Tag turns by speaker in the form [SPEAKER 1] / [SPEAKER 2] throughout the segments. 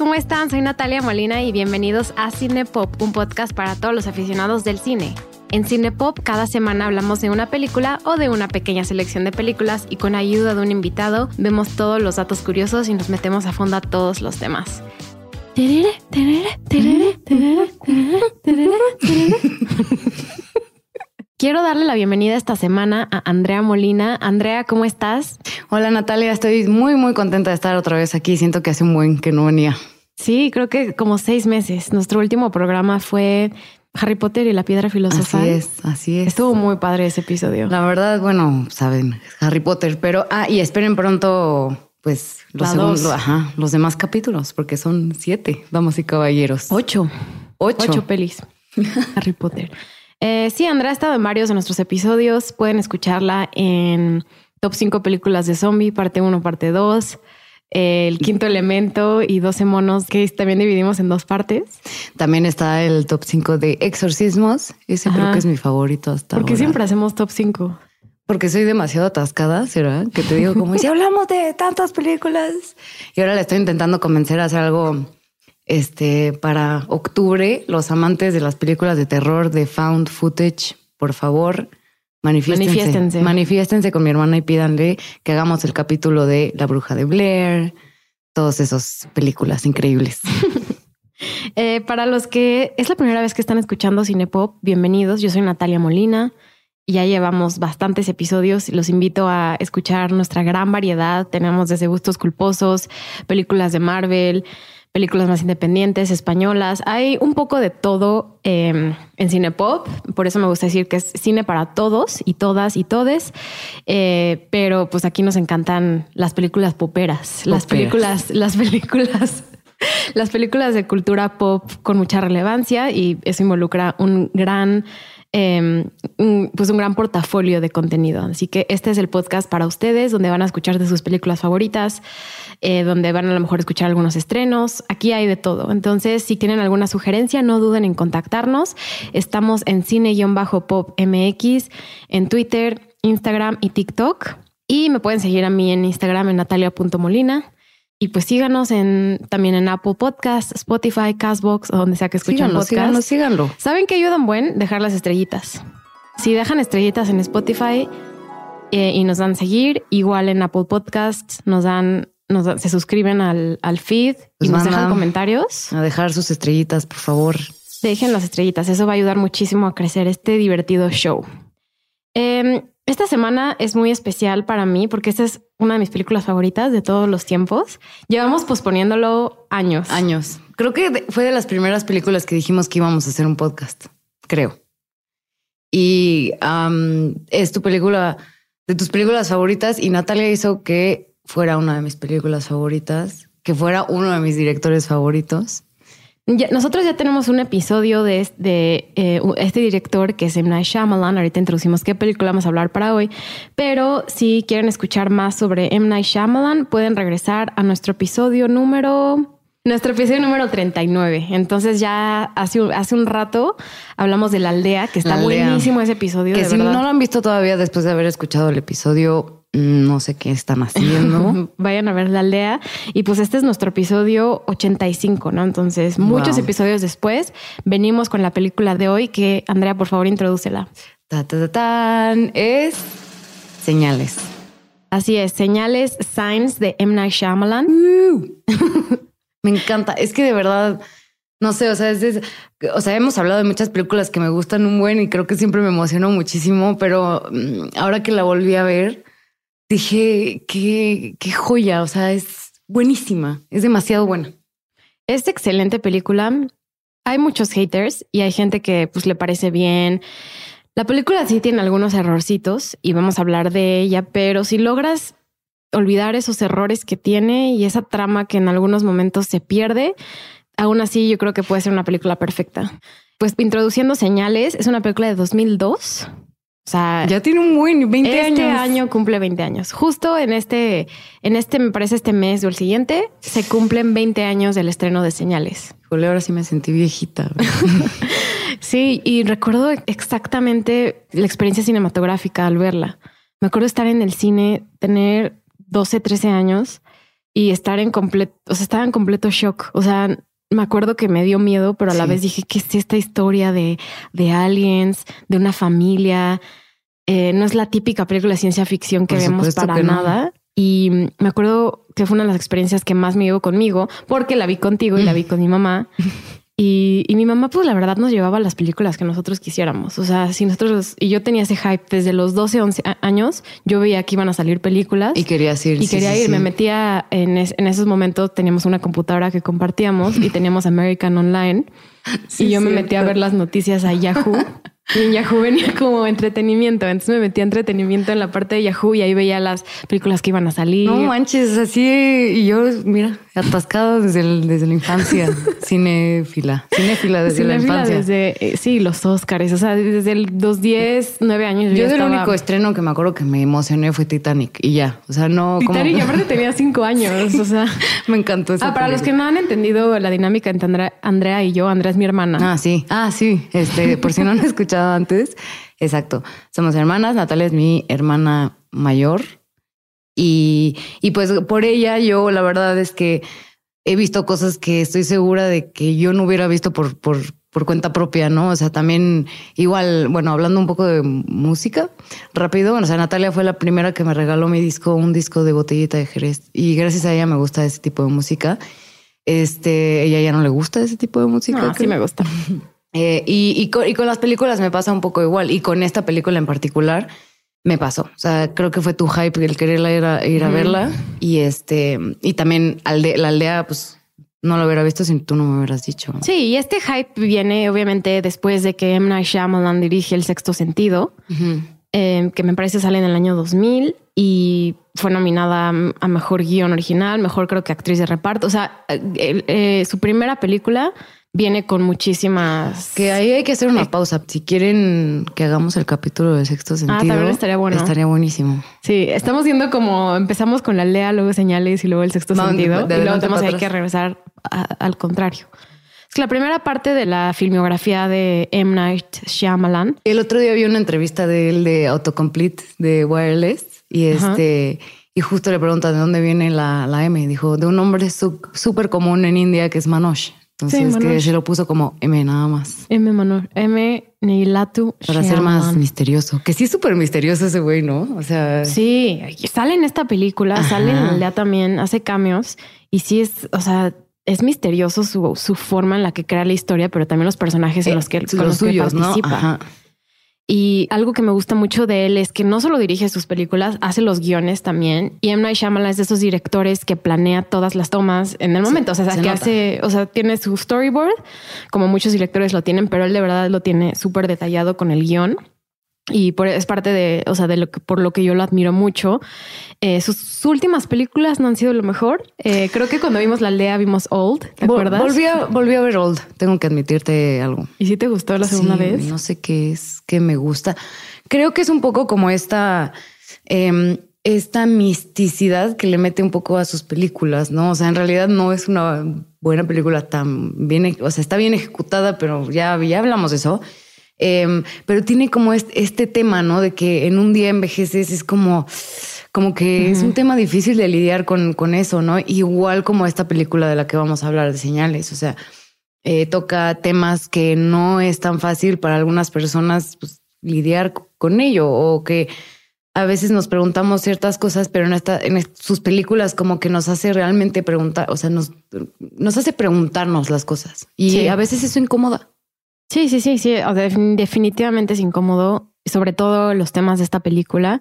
[SPEAKER 1] ¿cómo están? Soy Natalia Molina y bienvenidos a Cinepop, un podcast para todos los aficionados del cine. En Cinepop cada semana hablamos de una película o de una pequeña selección de películas y con ayuda de un invitado vemos todos los datos curiosos y nos metemos a fondo a todos los temas. Quiero darle la bienvenida esta semana a Andrea Molina. Andrea, ¿cómo estás?
[SPEAKER 2] Hola Natalia, estoy muy muy contenta de estar otra vez aquí. Siento que hace un buen que no venía.
[SPEAKER 1] Sí, creo que como seis meses. Nuestro último programa fue Harry Potter y la piedra filosofal.
[SPEAKER 2] Así es, así es.
[SPEAKER 1] Estuvo muy padre ese episodio.
[SPEAKER 2] La verdad, bueno, saben, Harry Potter, pero ah, y esperen pronto pues los, segundos,
[SPEAKER 1] dos.
[SPEAKER 2] ajá, los demás capítulos, porque son siete, damas y caballeros.
[SPEAKER 1] Ocho.
[SPEAKER 2] Ocho.
[SPEAKER 1] Ocho pelis. Harry Potter. Eh, sí, Andrea ha estado en varios de nuestros episodios. Pueden escucharla en Top 5 películas de zombie, parte 1, parte 2. El quinto elemento y 12 monos que también dividimos en dos partes.
[SPEAKER 2] También está el top 5 de exorcismos. Ese creo que es mi favorito hasta
[SPEAKER 1] Porque
[SPEAKER 2] ahora.
[SPEAKER 1] siempre hacemos top 5.
[SPEAKER 2] Porque soy demasiado atascada, ¿será? Que te digo como si hablamos de tantas películas. Y ahora le estoy intentando convencer a hacer algo este para octubre. Los amantes de las películas de terror de found footage, por favor, manifiéstense.
[SPEAKER 1] Manifiéstense.
[SPEAKER 2] Manifiéstense con mi hermana y pídanle que hagamos el capítulo de La Bruja de Blair, todas esas películas increíbles.
[SPEAKER 1] Eh, para los que es la primera vez que están escuchando Cinepop, bienvenidos. Yo soy Natalia Molina y ya llevamos bastantes episodios. Los invito a escuchar nuestra gran variedad. Tenemos desde gustos culposos, películas de Marvel, películas más independientes, españolas. Hay un poco de todo eh, en Cinepop. Por eso me gusta decir que es cine para todos y todas y todes. Eh, pero pues aquí nos encantan las películas poperas, las
[SPEAKER 2] Poperas.
[SPEAKER 1] películas, las películas las películas de cultura pop con mucha relevancia y eso involucra un gran, un- pues un gran portafolio de contenido. Así que este es el podcast para ustedes, donde van a escuchar de sus películas favoritas, eh, donde van a lo mejor escuchar algunos estrenos. Aquí hay de todo. Entonces, si tienen alguna sugerencia, no duden en contactarnos. Estamos en cine-pop MX, en Twitter, Instagram y TikTok. Y me pueden seguir a mí en Instagram en natalia.molina. Y pues síganos en, también en Apple Podcasts, Spotify, Castbox o donde sea que escuchen
[SPEAKER 2] Síganlo,
[SPEAKER 1] podcast.
[SPEAKER 2] síganlo, síganlo.
[SPEAKER 1] ¿Saben que ayudan buen? Dejar las estrellitas. Si dejan estrellitas en Spotify eh, y nos dan seguir, igual en Apple Podcasts nos dan, nos dan- se suscriben al, al feed y nos dejan comentarios.
[SPEAKER 2] A dejar sus estrellitas, por favor.
[SPEAKER 1] Dejen las estrellitas. Eso va a ayudar muchísimo a crecer este divertido show. Eh, esta semana es muy especial para mí porque esta es una de mis películas favoritas de todos los tiempos. Llevamos posponiéndolo años.
[SPEAKER 2] Años. Creo que fue de las primeras películas que dijimos que íbamos a hacer un podcast. Creo. Y es tu película, de tus películas favoritas. Y Natalia hizo que fuera una de mis películas favoritas, que fuera uno de mis directores favoritos.
[SPEAKER 1] Ya- nosotros ya tenemos un episodio de, eh, este director que es M. Night Shyamalan. Ahorita introducimos qué película vamos a hablar para hoy. Pero si quieren escuchar más sobre M. Night Shyamalan, pueden regresar a nuestro episodio número... Nuestro episodio número 39. Entonces ya hace, un- hace un rato hablamos de La Aldea, que está
[SPEAKER 2] Aldea.
[SPEAKER 1] buenísimo ese episodio.
[SPEAKER 2] Que
[SPEAKER 1] de
[SPEAKER 2] si
[SPEAKER 1] verdad.
[SPEAKER 2] no lo han visto todavía después de haber escuchado el episodio, no sé qué están haciendo.
[SPEAKER 1] Vayan a ver la aldea. Y pues este es nuestro episodio 85, ¿no? Entonces, muchos
[SPEAKER 2] Wow.
[SPEAKER 1] episodios después, venimos con la película de hoy que, Andrea, por favor, introdúcela.
[SPEAKER 2] Ta, ta, ta, tan. Es señales.
[SPEAKER 1] Así es, Señales, Signs de M. Night Shyamalan.
[SPEAKER 2] Me encanta. Es que de verdad, no sé, o sea, es o sea, hemos hablado de muchas películas que me gustan un buen y creo que siempre me emocionó muchísimo, pero mm, ahora que la volví a ver, dije, qué, qué joya, o sea, es buenísima, es demasiado buena.
[SPEAKER 1] Es excelente película. Hay muchos haters y hay gente que pues le parece bien. La película sí tiene algunos errorcitos y vamos a hablar de ella, pero si logras olvidar esos errores que tiene y esa trama que en algunos momentos se pierde, aún así yo creo que puede ser una película perfecta. Pues introduciendo señales, es una película de 2002. O sea,
[SPEAKER 2] Ya tiene un buen 20
[SPEAKER 1] este
[SPEAKER 2] años.
[SPEAKER 1] año cumple 20 años. Justo en este, en este, me parece este mes o el siguiente, se cumplen 20 años del estreno de Señales.
[SPEAKER 2] Híjole, ahora sí me sentí viejita.
[SPEAKER 1] Sí, y recuerdo exactamente la experiencia cinematográfica al verla. Me acuerdo estar en el cine, tener 12, 13 años y estar en completo, o sea, estaba en completo shock. O sea, me acuerdo que me dio miedo, pero a la vez dije, ¿qué es esta historia de, de aliens, de una familia? Eh, no es la típica película de ciencia ficción que vemos para nada. Y me acuerdo que fue una de las experiencias que más me llevó conmigo, porque la vi contigo y la vi con mi mamá. Y, mi mamá, pues la verdad, nos llevaba las películas que nosotros quisiéramos. O sea, si nosotros, y yo tenía ese hype desde los 12, 11 años, yo veía que iban a salir películas.
[SPEAKER 2] Y quería ir.
[SPEAKER 1] Y quería ir. Me metía en, en, esos momentos, teníamos una computadora que compartíamos y teníamos American Online. y yo me metía a ver las noticias a Yahoo. Y en Yahoo venía como entretenimiento. Entonces me metía entretenimiento en la parte de Yahoo y ahí veía las películas que iban a salir.
[SPEAKER 2] No manches, así. Y yo, mira, atascado desde, desde la infancia. Cinéfila. Cinéfila desde la infancia.
[SPEAKER 1] Desde, eh, sí, los Oscars. O sea, desde los 10, 9 años.
[SPEAKER 2] Yo, el único estreno que me acuerdo que me emocioné fue Titanic y ya. O sea, no.
[SPEAKER 1] Titanic, como... aparte tenía 5 años. O sea,
[SPEAKER 2] me encantó esa
[SPEAKER 1] Ah, para los que no han entendido la dinámica entre Andrea y yo, Andrea es mi hermana.
[SPEAKER 2] Ah, sí. Ah, sí. Este, por si no han escuchado antes. Exacto. Somos hermanas. Natalia es mi hermana mayor. Y, y pues por ella yo la verdad es que he visto cosas que estoy segura de que yo no hubiera visto por, por, por cuenta propia, ¿no? O sea, también igual, bueno, hablando un poco de música, rápido, o sea, Natalia fue la primera que me regaló mi disco, un disco de botellita de Jerez. Y gracias a ella me gusta ese tipo de música. Este, ella ya no le gusta ese tipo de música.
[SPEAKER 1] No, sí me gusta.
[SPEAKER 2] Eh, y, y, con, y, con, las películas me pasa un poco igual. Y con esta película en particular me pasó. O sea, creo que fue tu hype el quererla ir a, ir a verla. Y este, y también alde, la aldea, pues no lo hubiera visto si tú no me hubieras dicho.
[SPEAKER 1] Sí, y este hype viene obviamente después de que M. Night Shyamalan dirige El Sexto Sentido, uh -huh. eh, que me parece sale en el año 2000 y fue nominada a Mejor Guión Original, Mejor creo que Actriz de Reparto. O sea, eh, eh, su primera película viene con muchísimas.
[SPEAKER 2] Que ahí hay que hacer una pausa. Si quieren que hagamos el capítulo de sexto sentido,
[SPEAKER 1] ah, también estaría bueno.
[SPEAKER 2] Estaría buenísimo.
[SPEAKER 1] Sí, estamos viendo como empezamos con la lea, luego señales y luego el sexto sentido. De, de y luego tenemos hay que regresar a, al contrario. Es que la primera parte de la filmografía de M. Night Shyamalan.
[SPEAKER 2] El otro día vi una entrevista de él de Autocomplete de Wireless y este. Ajá. Y justo le preguntan de dónde viene la, la M. Dijo de un nombre súper común en India que es Manoj. Entonces, sí, que se lo puso como M nada más.
[SPEAKER 1] M Manor, M Neilatu.
[SPEAKER 2] Para ser más misterioso. Que sí es súper misterioso ese güey, ¿no? O sea.
[SPEAKER 1] Sí, sale en esta película, Ajá. sale en Aldea también, hace cambios. Y sí es, o sea, es misterioso su, su forma en la que crea la historia, pero también los personajes en los que,
[SPEAKER 2] eh, con los, los suyos,
[SPEAKER 1] que participa.
[SPEAKER 2] ¿no? Ajá.
[SPEAKER 1] Y algo que me gusta mucho de él es que no solo dirige sus películas, hace los guiones también. Y M. Night Shyamalan es de esos directores que planea todas las tomas en el momento. Sí, o sea, que nota. hace, o sea, tiene su storyboard, como muchos directores lo tienen, pero él de verdad lo tiene súper detallado con el guion y por, es parte de, o sea, de lo que por lo que yo lo admiro mucho. Eh, sus, sus, últimas películas no han sido lo mejor. Eh, creo que cuando vimos La Aldea vimos Old, ¿te Vol acuerdas?
[SPEAKER 2] Volví a, volví a ver Old. Tengo que admitirte algo.
[SPEAKER 1] ¿Y si te gustó la segunda
[SPEAKER 2] sí,
[SPEAKER 1] vez?
[SPEAKER 2] No sé qué es que me gusta. Creo que es un poco como esta, eh, esta misticidad que le mete un poco a sus películas, ¿no? O sea, en realidad no es una buena película tan bien, o sea, está bien ejecutada, pero ya, ya hablamos de eso. Eh, pero tiene como este, este, tema, ¿no? De que en un día envejeces, es como, como que uh -huh. es un tema difícil de lidiar con, con eso, ¿no? Igual como esta película de la que vamos a hablar de señales, o sea, eh, toca temas que no es tan fácil para algunas personas pues, lidiar con ello o que a veces nos preguntamos ciertas cosas, pero en, esta, en sus películas como que nos hace realmente preguntar, o sea, nos, nos hace preguntarnos las cosas y sí. a veces eso incomoda.
[SPEAKER 1] Sí, sí, sí, sí. O sea, definitivamente es incómodo, sobre todo los temas de esta película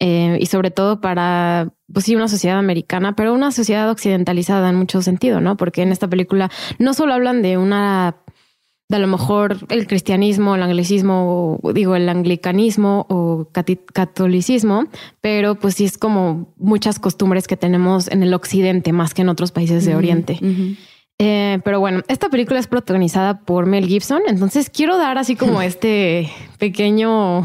[SPEAKER 1] eh, y sobre todo para, pues sí, una sociedad americana, pero una sociedad occidentalizada en mucho sentido, ¿no? Porque en esta película no solo hablan de una, de a lo mejor el cristianismo, el anglicismo, o, digo, el anglicanismo o catolicismo, pero pues sí es como muchas costumbres que tenemos en el occidente más que en otros países de uh -huh, Oriente. Uh -huh. Eh, pero bueno, esta película es protagonizada por Mel Gibson, entonces quiero dar así como este pequeño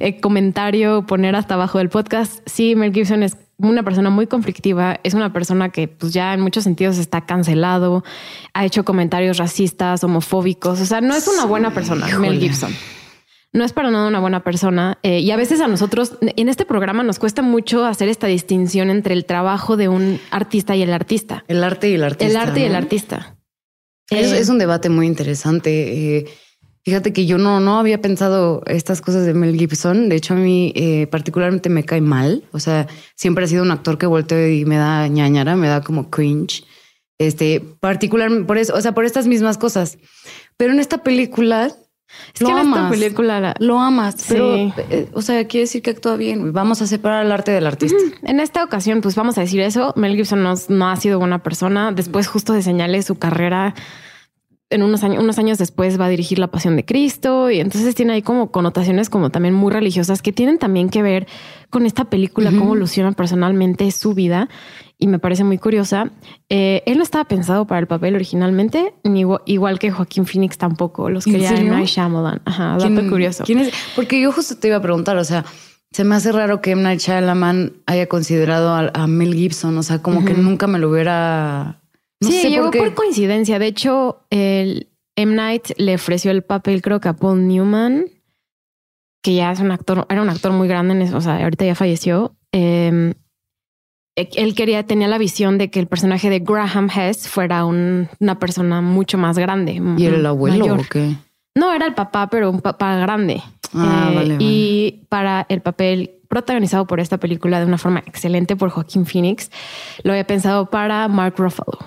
[SPEAKER 1] eh, comentario, poner hasta abajo del podcast. Sí, Mel Gibson es una persona muy conflictiva, es una persona que pues ya en muchos sentidos está cancelado, ha hecho comentarios racistas, homofóbicos, o sea, no es una buena persona, Mel Gibson. No es para nada una buena persona. Eh, y a veces a nosotros en este programa nos cuesta mucho hacer esta distinción entre el trabajo de un artista y el artista.
[SPEAKER 2] El arte y el artista.
[SPEAKER 1] El arte y el artista.
[SPEAKER 2] Es, es un debate muy interesante. Eh, Fíjate que yo no, no había pensado estas cosas de Mel Gibson. De hecho, a mí eh, particularmente me cae mal. O sea, siempre ha sido un actor que volteo y me da ñañara, me da como cringe. Este, particular por eso, o sea, por estas mismas cosas. Pero en esta película
[SPEAKER 1] es lo que en esta película
[SPEAKER 2] lo amas, pero, eh, o sea, quiere decir que actúa bien. Vamos a separar el arte del artista.
[SPEAKER 1] En esta ocasión, pues vamos a decir eso. Mel Gibson no, no ha sido buena persona. Después, justo de señales su carrera en unos años, unos años después va a dirigir La Pasión de Cristo y entonces tiene ahí como connotaciones como también muy religiosas que tienen también que ver con esta película, cómo evoluciona personalmente su vida y me parece muy curiosa. Eh, él no estaba pensado para el papel originalmente, ni igual, que Joaquín Phoenix tampoco, los quería en Night Shyamalan. Ajá, dato curioso.
[SPEAKER 2] ¿quién es? Porque yo justo te iba a preguntar, o sea, se me hace raro que M. Night Shyamalan haya considerado a, Mel Gibson, o sea, como que nunca me lo hubiera
[SPEAKER 1] sí, llegó por, coincidencia. De hecho, el M. Night le ofreció el papel, creo que a Paul Newman, que ya es un actor, era un actor muy grande, en eso, o sea, ahorita ya falleció. Em, él quería, tenía la visión de que el personaje de Graham Hess fuera una persona mucho más grande.
[SPEAKER 2] ¿Y era el abuelo o qué?
[SPEAKER 1] No, era el papá, pero un papá grande.
[SPEAKER 2] Ah, eh,
[SPEAKER 1] y para el papel protagonizado por esta película de una forma excelente por Joaquín Phoenix, lo había pensado para Mark Ruffalo.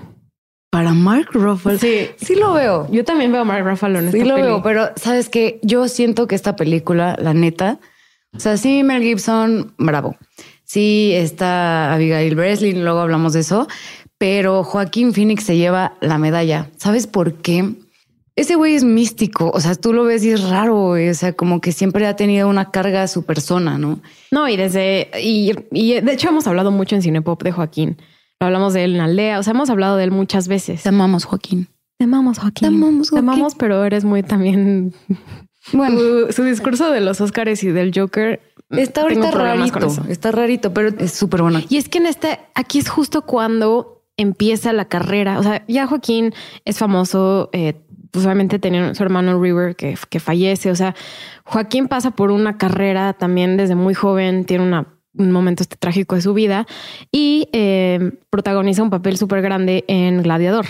[SPEAKER 2] Para Mark Ruffalo.
[SPEAKER 1] Sí,
[SPEAKER 2] sí lo veo.
[SPEAKER 1] Yo también veo a Mark Ruffalo en
[SPEAKER 2] Sí lo veo, pero sabes que yo siento que esta película, la neta, o sea, sí, Mel Gibson, bravo. Sí, está Abigail Breslin, luego hablamos de eso, pero Joaquín Phoenix se lleva la medalla. ¿Sabes por qué? Ese güey es místico, o sea, tú lo ves y es raro, o sea, como que siempre ha tenido una carga a su persona, ¿no?
[SPEAKER 1] No, y desde, y, y de hecho hemos hablado mucho en Cinepop de Joaquín hablamos de él en aldea, o sea, hemos hablado de él muchas veces.
[SPEAKER 2] Te amamos, Joaquín.
[SPEAKER 1] Te amamos, Joaquín.
[SPEAKER 2] Te amamos,
[SPEAKER 1] Joaquín. Te amamos, pero eres muy también. Bueno, su, discurso de los Oscars y del Joker
[SPEAKER 2] está ahorita rarito. Está rarito, pero es súper bueno.
[SPEAKER 1] Y es que en este, aquí es justo cuando empieza la carrera. O sea, ya Joaquín es famoso. Eh, pues obviamente tenía su hermano River que, que fallece. O sea, Joaquín pasa por una carrera también desde muy joven. Tiene una un momento este trágico de su vida y eh, protagoniza un papel súper grande en Gladiador.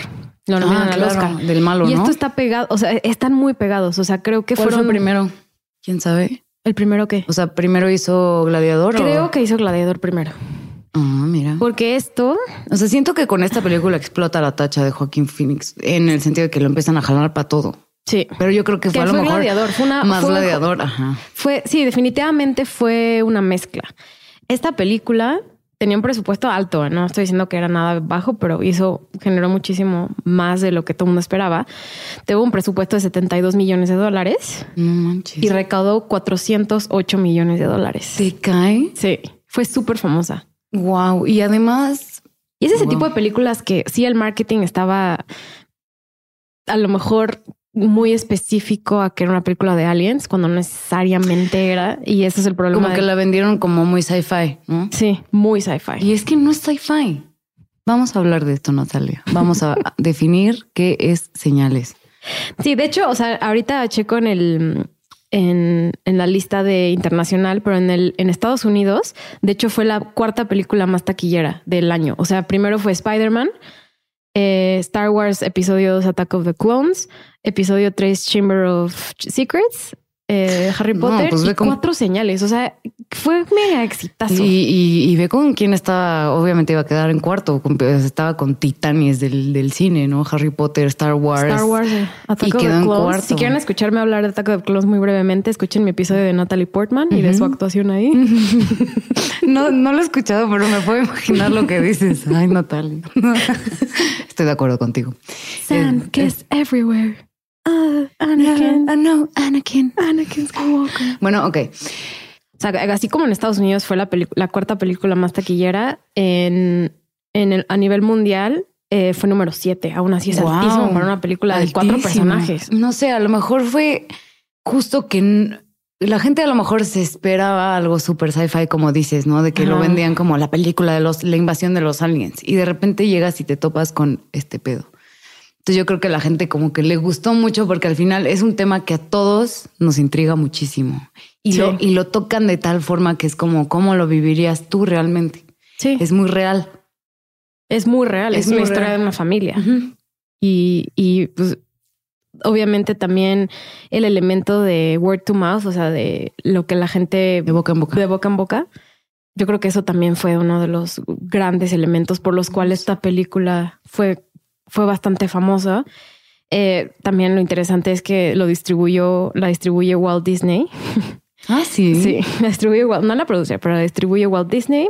[SPEAKER 2] Lo ah, nominan al Oscar. Del malo,
[SPEAKER 1] Y esto está pegado, o sea, están muy pegados. O sea, creo que
[SPEAKER 2] ¿Cuál
[SPEAKER 1] fueron...
[SPEAKER 2] fue primero? ¿Quién sabe?
[SPEAKER 1] ¿El primero qué?
[SPEAKER 2] O sea, primero hizo Gladiador.
[SPEAKER 1] Creo que hizo Gladiador primero.
[SPEAKER 2] Ah, mira.
[SPEAKER 1] Porque esto.
[SPEAKER 2] O sea, siento que con esta película explota la tacha de Joaquín Phoenix en el sentido de que lo empiezan a jalar para todo.
[SPEAKER 1] Sí.
[SPEAKER 2] Pero yo creo que fue a lo mejor
[SPEAKER 1] gladiador. Fue una,
[SPEAKER 2] más gladiador. Ajá.
[SPEAKER 1] Fue, sí, definitivamente fue una mezcla. Esta película tenía un presupuesto alto, no estoy diciendo que era nada bajo, pero hizo, generó muchísimo más de lo que todo el mundo esperaba. Tuvo un presupuesto de 72 millones de dólares y recaudó 408 millones de dólares.
[SPEAKER 2] ¿Se cae?
[SPEAKER 1] Sí, fue súper famosa.
[SPEAKER 2] Wow. Y además...
[SPEAKER 1] Y es ese tipo de películas que sí el marketing estaba a lo mejor muy específico a que era una película de aliens cuando no necesariamente era. Y ese es el problema.
[SPEAKER 2] Como que la vendieron como muy sci-fi, ¿no?
[SPEAKER 1] Sí, muy sci-fi.
[SPEAKER 2] Y es que no es sci-fi. Vamos a hablar de esto, Natalia. Vamos a definir qué es señales.
[SPEAKER 1] Sí, de hecho, o sea, ahorita checo en el en, en, la lista de internacional, pero en el en Estados Unidos, de hecho, fue la cuarta película más taquillera del año. O sea, primero fue Spider-Man, eh, Star Wars Episodio 2 Attack of the Clones, Episodio 3 Chamber of Secrets, eh, Harry Potter pues y cuatro señales. O sea, fue mega exitazo.
[SPEAKER 2] Y, ve con quién estaba, obviamente iba a quedar en cuarto. estaba con titanes del, del, cine, ¿no? Harry Potter, Star Wars.
[SPEAKER 1] Star Wars, eh, y quedó en cuarto. Si quieren escucharme hablar de Attack of the Clones muy brevemente, escuchen mi episodio de Natalie Portman y de su actuación ahí.
[SPEAKER 2] no, no lo he escuchado, pero me puedo imaginar lo que dices. Ay, Natalie. Estoy de acuerdo contigo.
[SPEAKER 1] Sam, kiss everywhere. Uh, Anakin.
[SPEAKER 2] Uh, no, Anakin.
[SPEAKER 1] Anakin Skywalker.
[SPEAKER 2] Bueno, ok.
[SPEAKER 1] O sea, así como en Estados Unidos fue la, la cuarta película más taquillera, en, en el, a nivel mundial eh, fue número siete. Aún así es altísimo para una película de cuatro personajes.
[SPEAKER 2] No sé, a lo mejor fue justo que la gente a lo mejor se esperaba algo súper sci-fi, como dices, ¿no? De que lo vendían como la película de los, la invasión de los aliens. Y de repente llegas y te topas con este pedo. Entonces yo creo que la gente como que le gustó mucho porque al final es un tema que a todos nos intriga muchísimo. Y,
[SPEAKER 1] Sí.
[SPEAKER 2] lo, y lo tocan de tal forma que es como, ¿cómo lo vivirías tú realmente?
[SPEAKER 1] Sí, es,
[SPEAKER 2] Es muy real.
[SPEAKER 1] muy real. Es,
[SPEAKER 2] es
[SPEAKER 1] una historia
[SPEAKER 2] real.
[SPEAKER 1] de una familia. Y, y pues obviamente también el elemento de word to mouth, o sea, de lo que la gente
[SPEAKER 2] De boca en boca.
[SPEAKER 1] de boca en boca. Yo creo que eso también fue uno de los grandes elementos por los cuales esta película fue, fue bastante famosa. Eh, también lo interesante es que lo distribuyó, la distribuye Walt Disney.
[SPEAKER 2] Ah, sí.
[SPEAKER 1] Sí, la distribuye Walt, no la produce, pero la distribuye Walt Disney.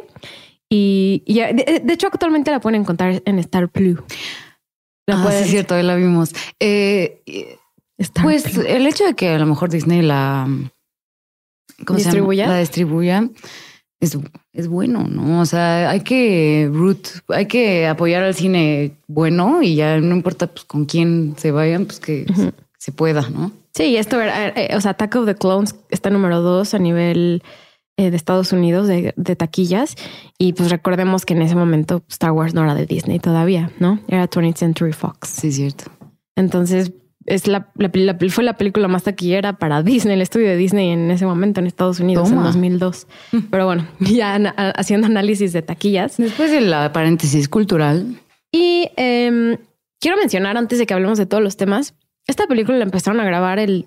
[SPEAKER 1] Y, y ya- de, de hecho, actualmente la pueden encontrar en Star Plus. La
[SPEAKER 2] Ah, sí, es cierto, ahí la vimos. Eh,
[SPEAKER 1] Star
[SPEAKER 2] pues
[SPEAKER 1] Plus.
[SPEAKER 2] el hecho de que a lo mejor Disney la ¿cómo se llama?
[SPEAKER 1] ¿Distribuya?
[SPEAKER 2] la distribuya es, es bueno, ¿no? O sea, hay que root, hay que apoyar al cine bueno y ya no importa pues con quién se vayan, pues que se pueda, ¿no?
[SPEAKER 1] Sí, esto era, eh, o sea, Attack of the Clones está número dos a nivel eh, de Estados Unidos de, de taquillas. Y pues recordemos que en ese momento Star Wars no era de Disney todavía, ¿no? Era 20th Century Fox.
[SPEAKER 2] Sí, es cierto.
[SPEAKER 1] Entonces, es la, la, la- fue la película más taquillera para Disney, el estudio de Disney en ese momento en Estados Unidos
[SPEAKER 2] Toma.
[SPEAKER 1] en 2002. Pero bueno, ya haciendo análisis de taquillas.
[SPEAKER 2] Después de la paréntesis cultural,
[SPEAKER 1] Y em, quiero mencionar antes de que hablemos de todos los temas, esta película la empezaron a grabar el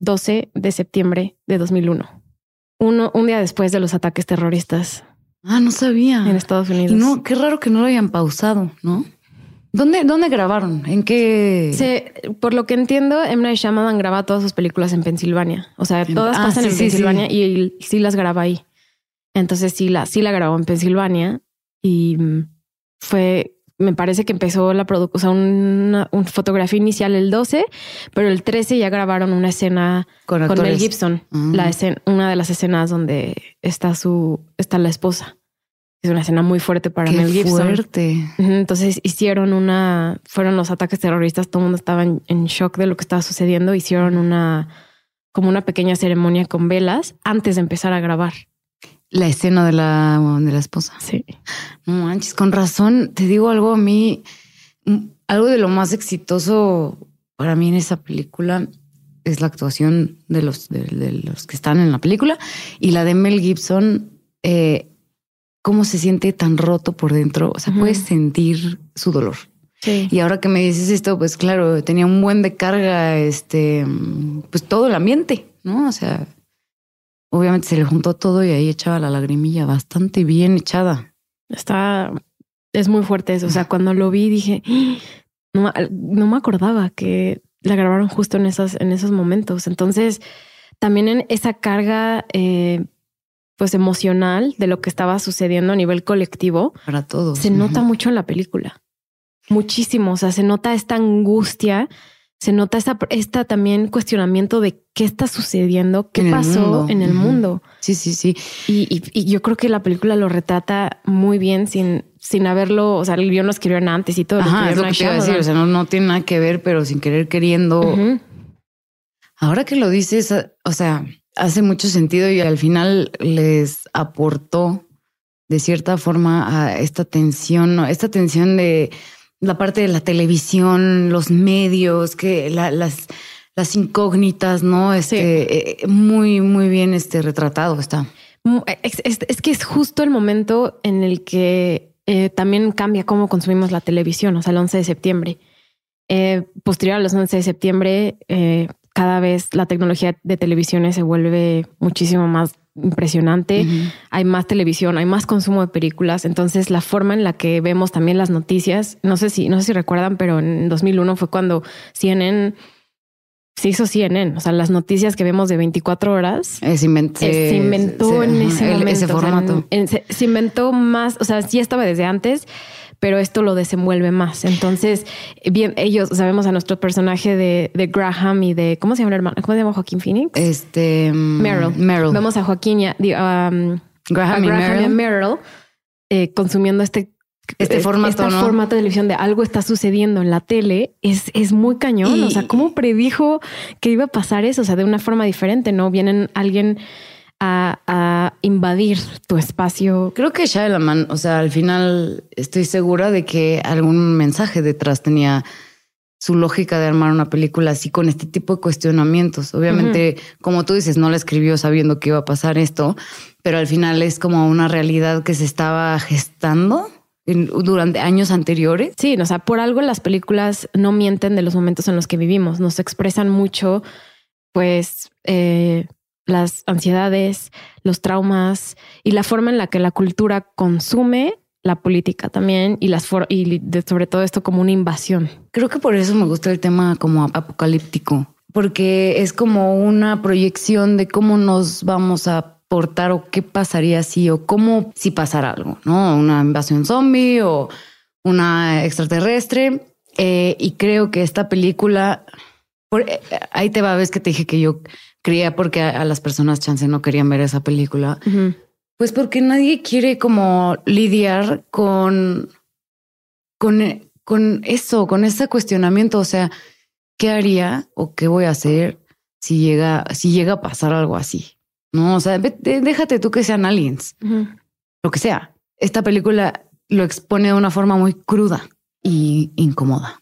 [SPEAKER 1] 12 de septiembre de 2001. Uno, un día después de los ataques terroristas
[SPEAKER 2] ah, no sabía.
[SPEAKER 1] en Estados Unidos.
[SPEAKER 2] Y no, qué raro que no lo hayan pausado, ¿no? ¿Dónde, dónde grabaron? ¿En qué?
[SPEAKER 1] Se- por lo que entiendo, M. Night Shyamalan graba todas sus películas en Pensilvania. O sea, todas
[SPEAKER 2] ah,
[SPEAKER 1] pasan
[SPEAKER 2] sí,
[SPEAKER 1] en Pensilvania y, y sí las graba ahí. Entonces sí la, sí la grabó en Pensilvania y mm, fue, me parece que empezó la producción, o sea, una, una fotografía inicial el 12, pero el 13 ya grabaron una escena
[SPEAKER 2] con
[SPEAKER 1] con. Mel Gibson, la escena, una de las escenas donde está su, está la esposa. Es una escena muy fuerte para
[SPEAKER 2] Qué
[SPEAKER 1] Mel Gibson.
[SPEAKER 2] fuerte.
[SPEAKER 1] Entonces hicieron una, fueron los ataques terroristas, todo el mundo estaba en, en shock de lo que estaba sucediendo, hicieron una, como una pequeña ceremonia con velas antes de empezar a grabar.
[SPEAKER 2] La escena de la, de la esposa.
[SPEAKER 1] Sí.
[SPEAKER 2] No manches, con razón. Te digo algo a mí, mm, algo de lo más exitoso para mí en esa película es la actuación de los, de, de los que están en la película y la de Mel Gibson. eh, cómo se siente tan roto por dentro. O sea, puedes sentir su dolor.
[SPEAKER 1] Sí.
[SPEAKER 2] Y ahora que me dices esto, pues claro, tenía un buen de carga, este, pues todo el ambiente, ¿no? O sea, obviamente se le juntó todo y ahí echaba la lagrimilla bastante bien echada.
[SPEAKER 1] Está, es muy fuerte eso. O sea, cuando lo vi dije, "Ah, no, no me acordaba que la grabaron justo en esos, en esos momentos. Entonces, también en esa carga, eh, pues emocional de lo que estaba sucediendo a nivel colectivo,
[SPEAKER 2] Para todos.
[SPEAKER 1] se nota mucho en la película. Muchísimo. O sea, se nota esta angustia, se nota esta, esta también cuestionamiento de qué está sucediendo, qué
[SPEAKER 2] En
[SPEAKER 1] pasó en el mundo.
[SPEAKER 2] Sí, sí, sí.
[SPEAKER 1] Y, y- y yo creo que la película lo retrata muy bien sin, sin haberlo, o sea, el guion lo escribieron antes y todo. lo
[SPEAKER 2] Ajá, es lo que te iba a decir. O sea, no, no tiene nada que ver, pero sin querer queriendo. Ahora que lo dices, o sea, hace mucho sentido y al final les aportó de cierta forma a esta tensión, ¿no? esta tensión de la parte de la televisión, los medios, que la- las, las incógnitas, ¿no? Este, eh, muy, muy bien este, retratado está.
[SPEAKER 1] Es, es- es que es justo el momento en el que eh, también cambia cómo consumimos la televisión, o sea, el 11 de septiembre. Eh, posterior a los 11 de septiembre, eh, cada vez la tecnología de televisiones se vuelve muchísimo más impresionante. Hay más televisión, hay más consumo de películas. Entonces, la forma en la que vemos también las noticias, no sé si, no sé si recuerdan, pero en 2001 fue cuando CNN se hizo CNN. O sea, las noticias que vemos de 24 horas
[SPEAKER 2] Eh, se, invent-
[SPEAKER 1] se inventó
[SPEAKER 2] se-
[SPEAKER 1] en ese
[SPEAKER 2] el-
[SPEAKER 1] momento.
[SPEAKER 2] Ese
[SPEAKER 1] o sea,
[SPEAKER 2] formato.
[SPEAKER 1] en- se, se inventó más, o sea, sí estaba desde antes, pero esto lo desenvuelve más. Entonces, bien, ellos sabemos a nuestro personaje de, de Graham y de ¿cómo se llama el hermano? ¿Cómo se llama Joaquín Phoenix?
[SPEAKER 2] este mm,
[SPEAKER 1] Meryl.
[SPEAKER 2] Meryl.
[SPEAKER 1] Vemos a Joaquín y a, um, a
[SPEAKER 2] Graham, y
[SPEAKER 1] y a
[SPEAKER 2] Meryl.
[SPEAKER 1] Meryl eh, consumiendo este
[SPEAKER 2] este formato,
[SPEAKER 1] este formato de televisión de algo está sucediendo en la tele es, es muy cañón. o sea, ¿cómo predijo que iba a pasar eso? O sea, de una forma diferente, ¿no? Vienen alguien a, a invadir tu espacio.
[SPEAKER 2] Creo que Shalaman, o sea, al final estoy segura de que algún mensaje detrás tenía su lógica de armar una película así con este tipo de cuestionamientos. Obviamente, como tú dices, no la escribió sabiendo que iba a pasar esto, pero al final es como una realidad que se estaba gestando durante años anteriores.
[SPEAKER 1] Sí, o sea, por algo las películas no mienten de los momentos en los que vivimos, nos expresan mucho, pues, eh, las ansiedades, los traumas y la forma en la que la cultura consume la política también y las y sobre todo esto como una invasión.
[SPEAKER 2] Creo que por eso me gusta el tema como apocalíptico, porque es como una proyección de cómo nos vamos a portar o qué pasaría si o cómo si pasara algo, ¿no? Una invasión zombie o una extraterrestre. Eh, y creo que esta película, eh, ahí te va, ves que te dije que yo creía porque a, las personas chance no querían ver esa película. Pues porque nadie quiere como lidiar con, con, con eso, con ese cuestionamiento. O sea, ¿qué haría o qué voy a hacer si llega, si llega a pasar algo así? No, o sea, déjate tú que sean aliens, lo que sea. Esta película lo expone de una forma muy cruda y incómoda.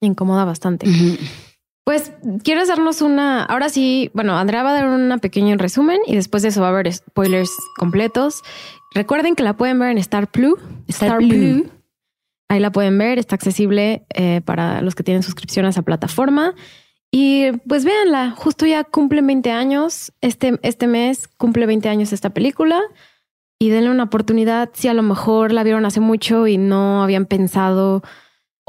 [SPEAKER 1] Incomoda bastante. Pues, ¿quieres darnos una? Ahora sí, bueno, Andrea va a dar un pequeño resumen y después de eso va a haber spoilers completos. Recuerden que la pueden ver en Star Plus. Star, Plus. Ahí la pueden ver, está accesible eh, para los que tienen suscripción a esa plataforma. Y pues véanla, justo ya cumple 20 años, este, este mes cumple 20 años esta película y denle una oportunidad si a lo mejor la vieron hace mucho y no habían pensado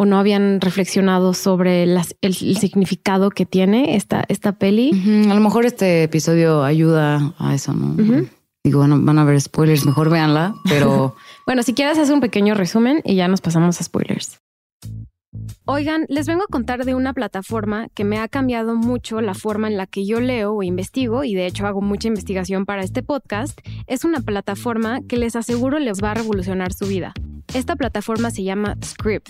[SPEAKER 1] o no habían reflexionado sobre el, significado que tiene esta, esta peli.
[SPEAKER 2] A lo mejor este episodio ayuda a eso, ¿no? Digo, bueno, van a ver spoilers, mejor véanla, pero...
[SPEAKER 1] bueno, si quieres hacer un pequeño resumen y ya nos pasamos a spoilers. Oigan, les vengo a contar de una plataforma que me ha cambiado mucho la forma en la que yo leo o investigo, y de hecho hago mucha investigación para este podcast. Es una plataforma que les aseguro les va a revolucionar su vida. Esta plataforma se llama Script,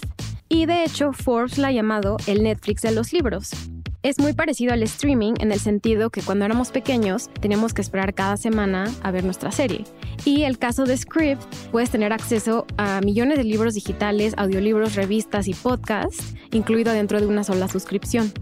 [SPEAKER 1] y de hecho Forbes la ha llamado el Netflix de los libros. Es muy parecido al streaming en el sentido que cuando éramos pequeños teníamos que esperar cada semana a ver nuestra serie. Y el caso de Script, puedes tener acceso a millones de libros digitales, audiolibros, revistas y podcasts, incluido dentro de una sola suscripción.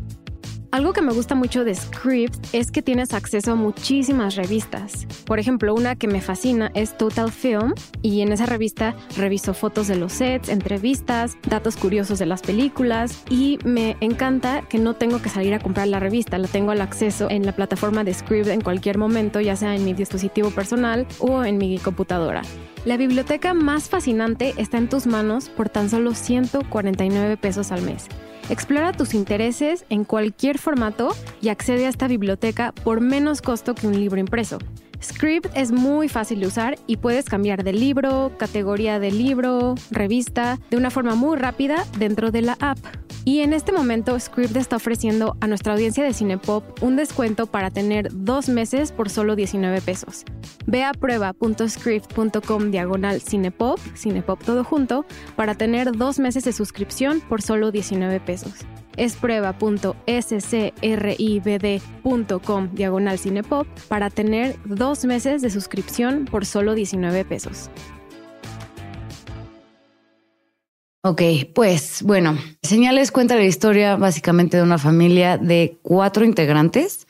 [SPEAKER 1] Algo que me gusta mucho de Script es que tienes acceso a muchísimas revistas. Por ejemplo, una que me fascina es Total Film y en esa revista reviso fotos de los sets, entrevistas, datos curiosos de las películas y me encanta que no tengo que salir a comprar la revista, la tengo al acceso en la plataforma de Script en cualquier momento, ya sea en mi dispositivo personal o en mi computadora. La biblioteca más fascinante está en tus manos por tan solo 149 pesos al mes. Explora tus intereses en cualquier formato y accede a esta biblioteca por menos costo que un libro impreso. Script es muy fácil de usar y puedes cambiar de libro, categoría de libro, revista, de una forma muy rápida dentro de la app. Y en este momento Script está ofreciendo a nuestra audiencia de Cinepop un descuento para tener dos meses por solo 19 pesos. Ve a prueba.script.com diagonal Cinepop, Cinepop todo junto, para tener dos meses de suscripción por solo 19 pesos es prueba.scribd.com diagonal cinepop para tener dos meses de suscripción por solo 19 pesos.
[SPEAKER 2] Ok, pues bueno, Señales cuenta la historia básicamente de una familia de cuatro integrantes.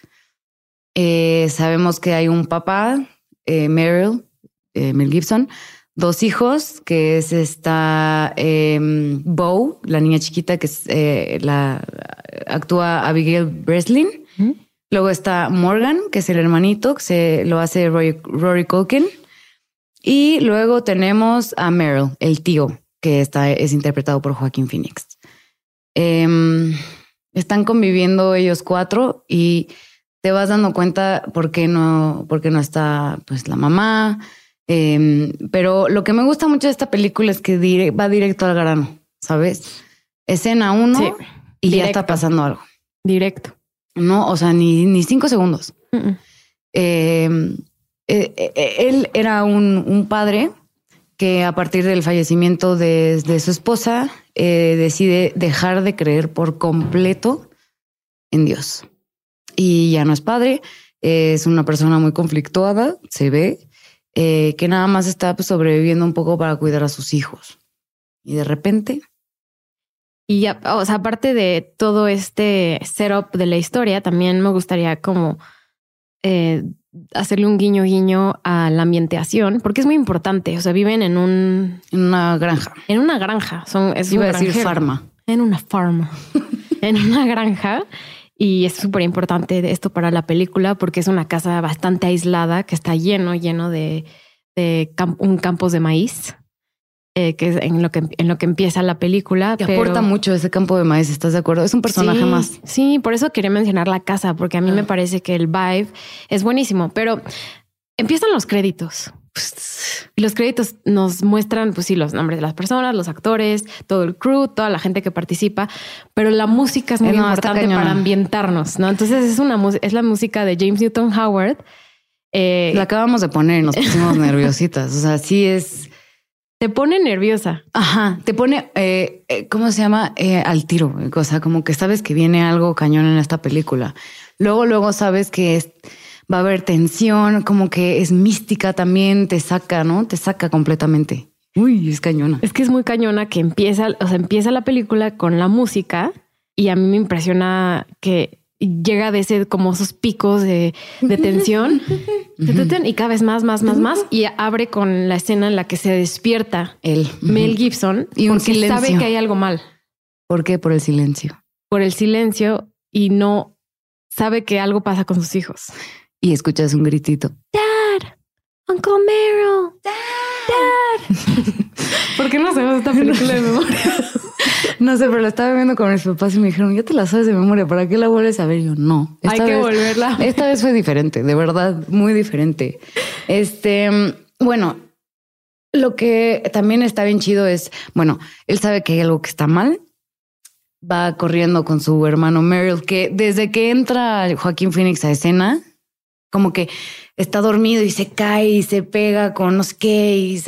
[SPEAKER 2] Eh, sabemos que hay un papá, eh, Meryl, eh, Mel Gibson, dos hijos, que es esta eh, Bo, la niña chiquita que es, eh, la actúa Abigail Breslin. Luego está Morgan, que es el hermanito, que se lo hace Rory, Rory Culkin. Y luego tenemos a Meryl, el tío, que está, es interpretado por Joaquín Phoenix. Em, están conviviendo ellos cuatro y te vas dando cuenta por qué no, por qué no está pues la mamá, Em, pero lo que me gusta mucho de esta película es que va directo al grano, ¿sabes? Escena uno y ya está pasando algo.
[SPEAKER 1] Directo.
[SPEAKER 2] No, o sea, ni, ni cinco segundos. Em, eh, eh, él era un, un, padre que a partir del fallecimiento de, su esposa eh, decide dejar de creer por completo en Dios. Y ya no es padre, es una persona muy conflictuada, se ve, eh, que nada más está pues, sobreviviendo un poco para cuidar a sus hijos. Y de repente...
[SPEAKER 1] Y ya, o sea, aparte de todo este setup de la historia, también me gustaría como eh, hacerle un guiño guiño a la ambientación, porque es muy importante. O sea, viven en un...
[SPEAKER 2] En una granja.
[SPEAKER 1] En una granja. Son, es
[SPEAKER 2] Iba a decir farma.
[SPEAKER 1] En una farma. en una granja. Y es súper importante esto para la película porque es una casa bastante aislada que está lleno, lleno de, de un campos de maíz. Eh, que es en lo que en lo que empieza la película.
[SPEAKER 2] Te aporta mucho ese campo de maíz, ¿estás de acuerdo? Es un personaje más.
[SPEAKER 1] Sí, por eso quería mencionar la casa, porque a mí me ah. parece que el vibe es buenísimo. Pero empiezan los créditos. Y los créditos nos muestran, pues sí, los nombres de las personas, los actores, todo el crew, toda la gente que participa, pero la música es muy importante para ambientarnos, ¿no? Entonces es una es la música de James Newton Howard.
[SPEAKER 2] Eh, la acabamos de poner y nos pusimos nerviositas. O sea, sí es.
[SPEAKER 1] Te pone nerviosa.
[SPEAKER 2] Ajá, te pone, eh, eh, ¿cómo se llama? al tiro. O sea, como que sabes que viene algo cañón en esta película. Luego, luego sabes que es va a haber tensión, como que es mística también, te saca, ¿no? Te saca completamente. Uy, es cañona.
[SPEAKER 1] Es que es muy cañona que empieza, o sea, empieza la película con la música y a mí me impresiona que llega de ese como esos picos de, tensión y cada vez más, más, más, más y abre con la escena en la que se despierta el Mel Gibson y un porque sabe que hay algo mal.
[SPEAKER 2] ¿Por qué? Por el silencio.
[SPEAKER 1] Por el silencio y no sabe que algo pasa con sus hijos
[SPEAKER 2] y escuchas un gritito.
[SPEAKER 1] Dad, Uncle Meryl, Dad. ¿Por qué no sabemos esta película de memoria?
[SPEAKER 2] no sé, pero la estaba viendo con mis papás y me dijeron, ya te la sabes de memoria, ¿para qué la vuelves a ver? yo, no.
[SPEAKER 1] Hay que volverla.
[SPEAKER 2] Esta vez fue diferente, de verdad, muy diferente. Este, bueno, lo que también está bien chido es, bueno, él sabe que hay algo que está mal, va corriendo con su hermano Meryl, que desde que entra Joaquín Phoenix a escena, como que está dormido y se cae y se pega con no sé qué y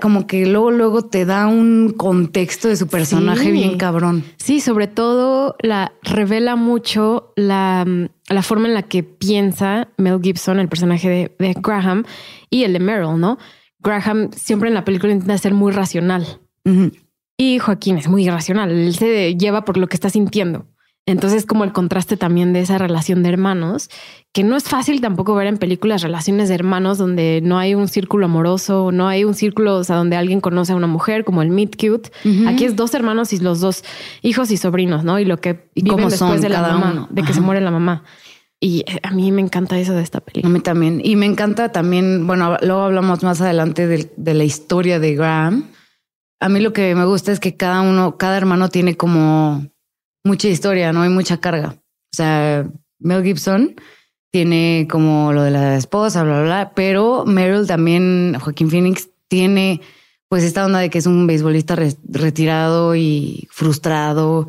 [SPEAKER 2] como que luego luego te da un contexto de su personaje bien cabrón.
[SPEAKER 1] Sí, sobre todo la revela mucho la, la, forma en la que piensa Mel Gibson, el personaje de, Graham y el de Meryl, ¿no? Graham siempre en la película intenta ser muy racional. Y Joaquín es muy irracional. Él se lleva por lo que está sintiendo. Entonces, como el contraste también de esa relación de hermanos, que no es fácil tampoco ver en películas relaciones de hermanos donde no hay un círculo amoroso, no hay un círculo, o sea, donde alguien conoce a una mujer, como el Meet Cute. Aquí es dos hermanos y los dos hijos y sobrinos, ¿no? Y lo que
[SPEAKER 2] ¿Y viven después de la
[SPEAKER 1] mamá, de que se muere la mamá. Y eh, a mí me encanta eso de esta película.
[SPEAKER 2] A mí también. Y me encanta también, bueno, luego hablamos más adelante de, de la historia de Graham. A mí lo que me gusta es que cada uno, cada hermano tiene como mucha historia, no hay mucha carga. O sea, Mel Gibson tiene como lo de la esposa, bla, bla, bla, pero Meryl también, Joaquín Phoenix, tiene pues esta onda de que es un beisbolista retirado y frustrado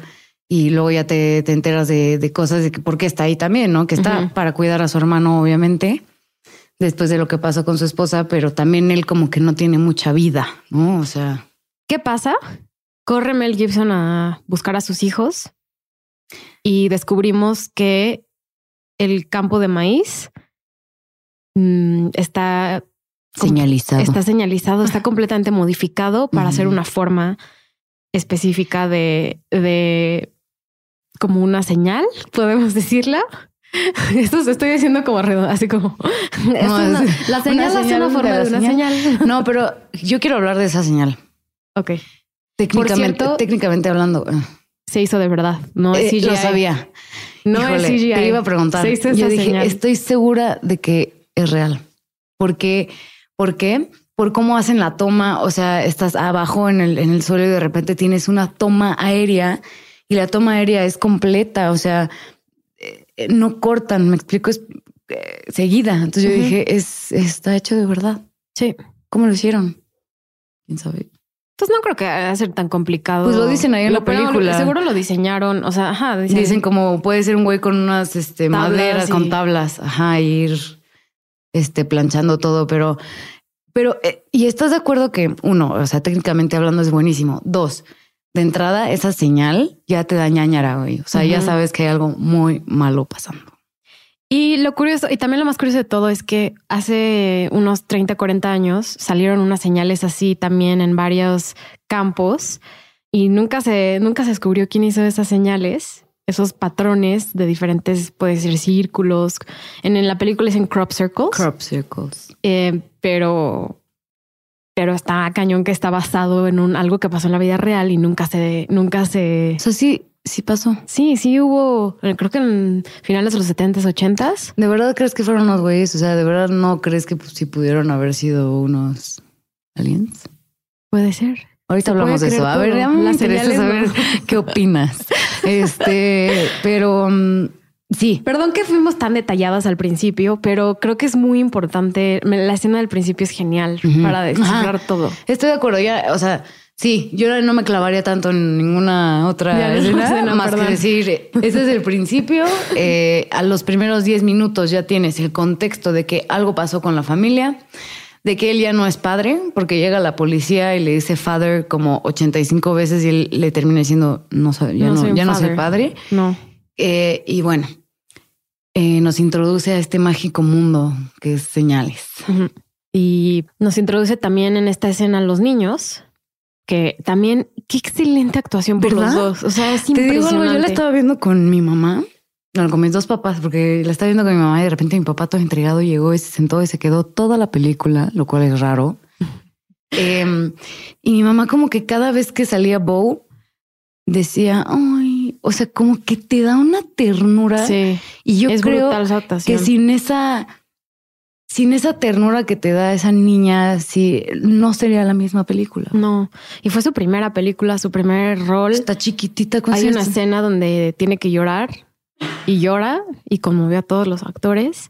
[SPEAKER 2] y luego ya te, te enteras de, cosas de que por qué está ahí también, ¿no? Que está para cuidar a su hermano, obviamente, después de lo que pasó con su esposa, pero también él como que no tiene mucha vida, ¿no? O sea...
[SPEAKER 1] ¿Qué pasa? Corre Mel Gibson a buscar a sus hijos y descubrimos que el campo de maíz mm, está
[SPEAKER 2] señalizado.
[SPEAKER 1] Está señalizado, está completamente modificado para hacer una forma específica de, de como una señal, podemos decirla. Esto estoy diciendo como así como la señal hace una forma de, una señal.
[SPEAKER 2] No, pero yo quiero hablar de esa señal.
[SPEAKER 1] Ok.
[SPEAKER 2] Técnicamente, técnicamente hablando
[SPEAKER 1] se hizo de verdad. No es
[SPEAKER 2] CGI. Eh, lo sabía.
[SPEAKER 1] No es CGI.
[SPEAKER 2] Te iba a preguntar. Yo dije, estoy segura de que es real. ¿Por qué? ¿Por qué? Por cómo hacen la toma. O sea, estás abajo en el, en el suelo y de repente tienes una toma aérea y la toma aérea es completa. O sea, eh, no cortan. Me explico, es eh, seguida. Entonces yo dije, es, está hecho de verdad.
[SPEAKER 1] Sí.
[SPEAKER 2] ¿Cómo lo hicieron? ¿Quién sabe?
[SPEAKER 1] Pues no creo que va a ser tan complicado.
[SPEAKER 2] Pues lo dicen ahí en la película.
[SPEAKER 1] seguro lo diseñaron. O sea, ajá.
[SPEAKER 2] Dicen, como puede ser un güey con unas este, maderas, con tablas. Ajá, ir este, planchando todo. Pero, Pero, eh, ¿y estás de acuerdo que uno, o sea, técnicamente hablando es buenísimo? Dos, de entrada, esa señal ya te da ñañara, güey. O sea, ya sabes que hay algo muy malo pasando.
[SPEAKER 1] Y lo curioso, y también lo más curioso de todo es que hace unos 30, 40 años salieron unas señales así también en varios campos y nunca se, nunca se descubrió quién hizo esas señales, esos patrones de diferentes, puede ser círculos. En, en la película dicen crop circles,
[SPEAKER 2] Crop circles.
[SPEAKER 1] eh, pero, pero está cañón que está basado en un algo que pasó en la vida real y nunca se, nunca se.
[SPEAKER 2] O sea, sí, sí pasó.
[SPEAKER 1] Sí, sí hubo, eh, creo que en finales de los 70s, 80s.
[SPEAKER 2] ¿De verdad crees que fueron unos güeyes? O sea, ¿de verdad no crees que pues, sí pudieron haber sido unos aliens?
[SPEAKER 1] Puede ser.
[SPEAKER 2] Ahorita
[SPEAKER 1] Se
[SPEAKER 2] hablamos de eso. A ver,
[SPEAKER 1] todo.
[SPEAKER 2] a mí me interesa saber
[SPEAKER 1] no.
[SPEAKER 2] qué opinas. Este, pero mm, sí,
[SPEAKER 1] Perdón que fuimos tan detalladas al principio, pero creo que es muy importante. La escena del principio es genial para descifrar
[SPEAKER 2] Ajá.
[SPEAKER 1] todo.
[SPEAKER 2] estoy de acuerdo. Ya, o sea, sí, yo no me clavaría tanto en ninguna otra
[SPEAKER 1] no,
[SPEAKER 2] escena, más
[SPEAKER 1] perdón.
[SPEAKER 2] que decir, ese es el principio. eh, a los primeros 10 minutos ya tienes el contexto de que algo pasó con la familia. De que él ya no es padre, porque llega la policía y le dice father como 85 veces y él le termina diciendo no, soy- ya no,
[SPEAKER 1] soy
[SPEAKER 2] ya no soy padre.
[SPEAKER 1] No.
[SPEAKER 2] Eh, y bueno, eh, nos introduce a este mágico mundo que es señales.
[SPEAKER 1] Y nos introduce también en esta escena a los niños, que también qué excelente actuación por
[SPEAKER 2] ¿Verdad?
[SPEAKER 1] los dos. O sea, es
[SPEAKER 2] Te digo
[SPEAKER 1] impresionante.
[SPEAKER 2] algo, yo la estaba viendo con mi mamá, bueno, con mis dos papás, porque la estaba viendo con mi mamá y de repente mi papá todo entregado llegó y se sentó y se quedó toda la película, lo cual es raro. Em, y mi mamá como que cada vez que salía Bo decía, ay, o sea, como que te da una ternura.
[SPEAKER 1] Sí,
[SPEAKER 2] Y yo
[SPEAKER 1] es
[SPEAKER 2] creo
[SPEAKER 1] brutal
[SPEAKER 2] que sin esa, sin esa ternura que te da esa niña, sí, no sería la misma película.
[SPEAKER 1] No, y fue su primera película, su primer rol.
[SPEAKER 2] Está chiquitita con
[SPEAKER 1] Hay una escena donde tiene que llorar y llora y conmovió a todos los actores.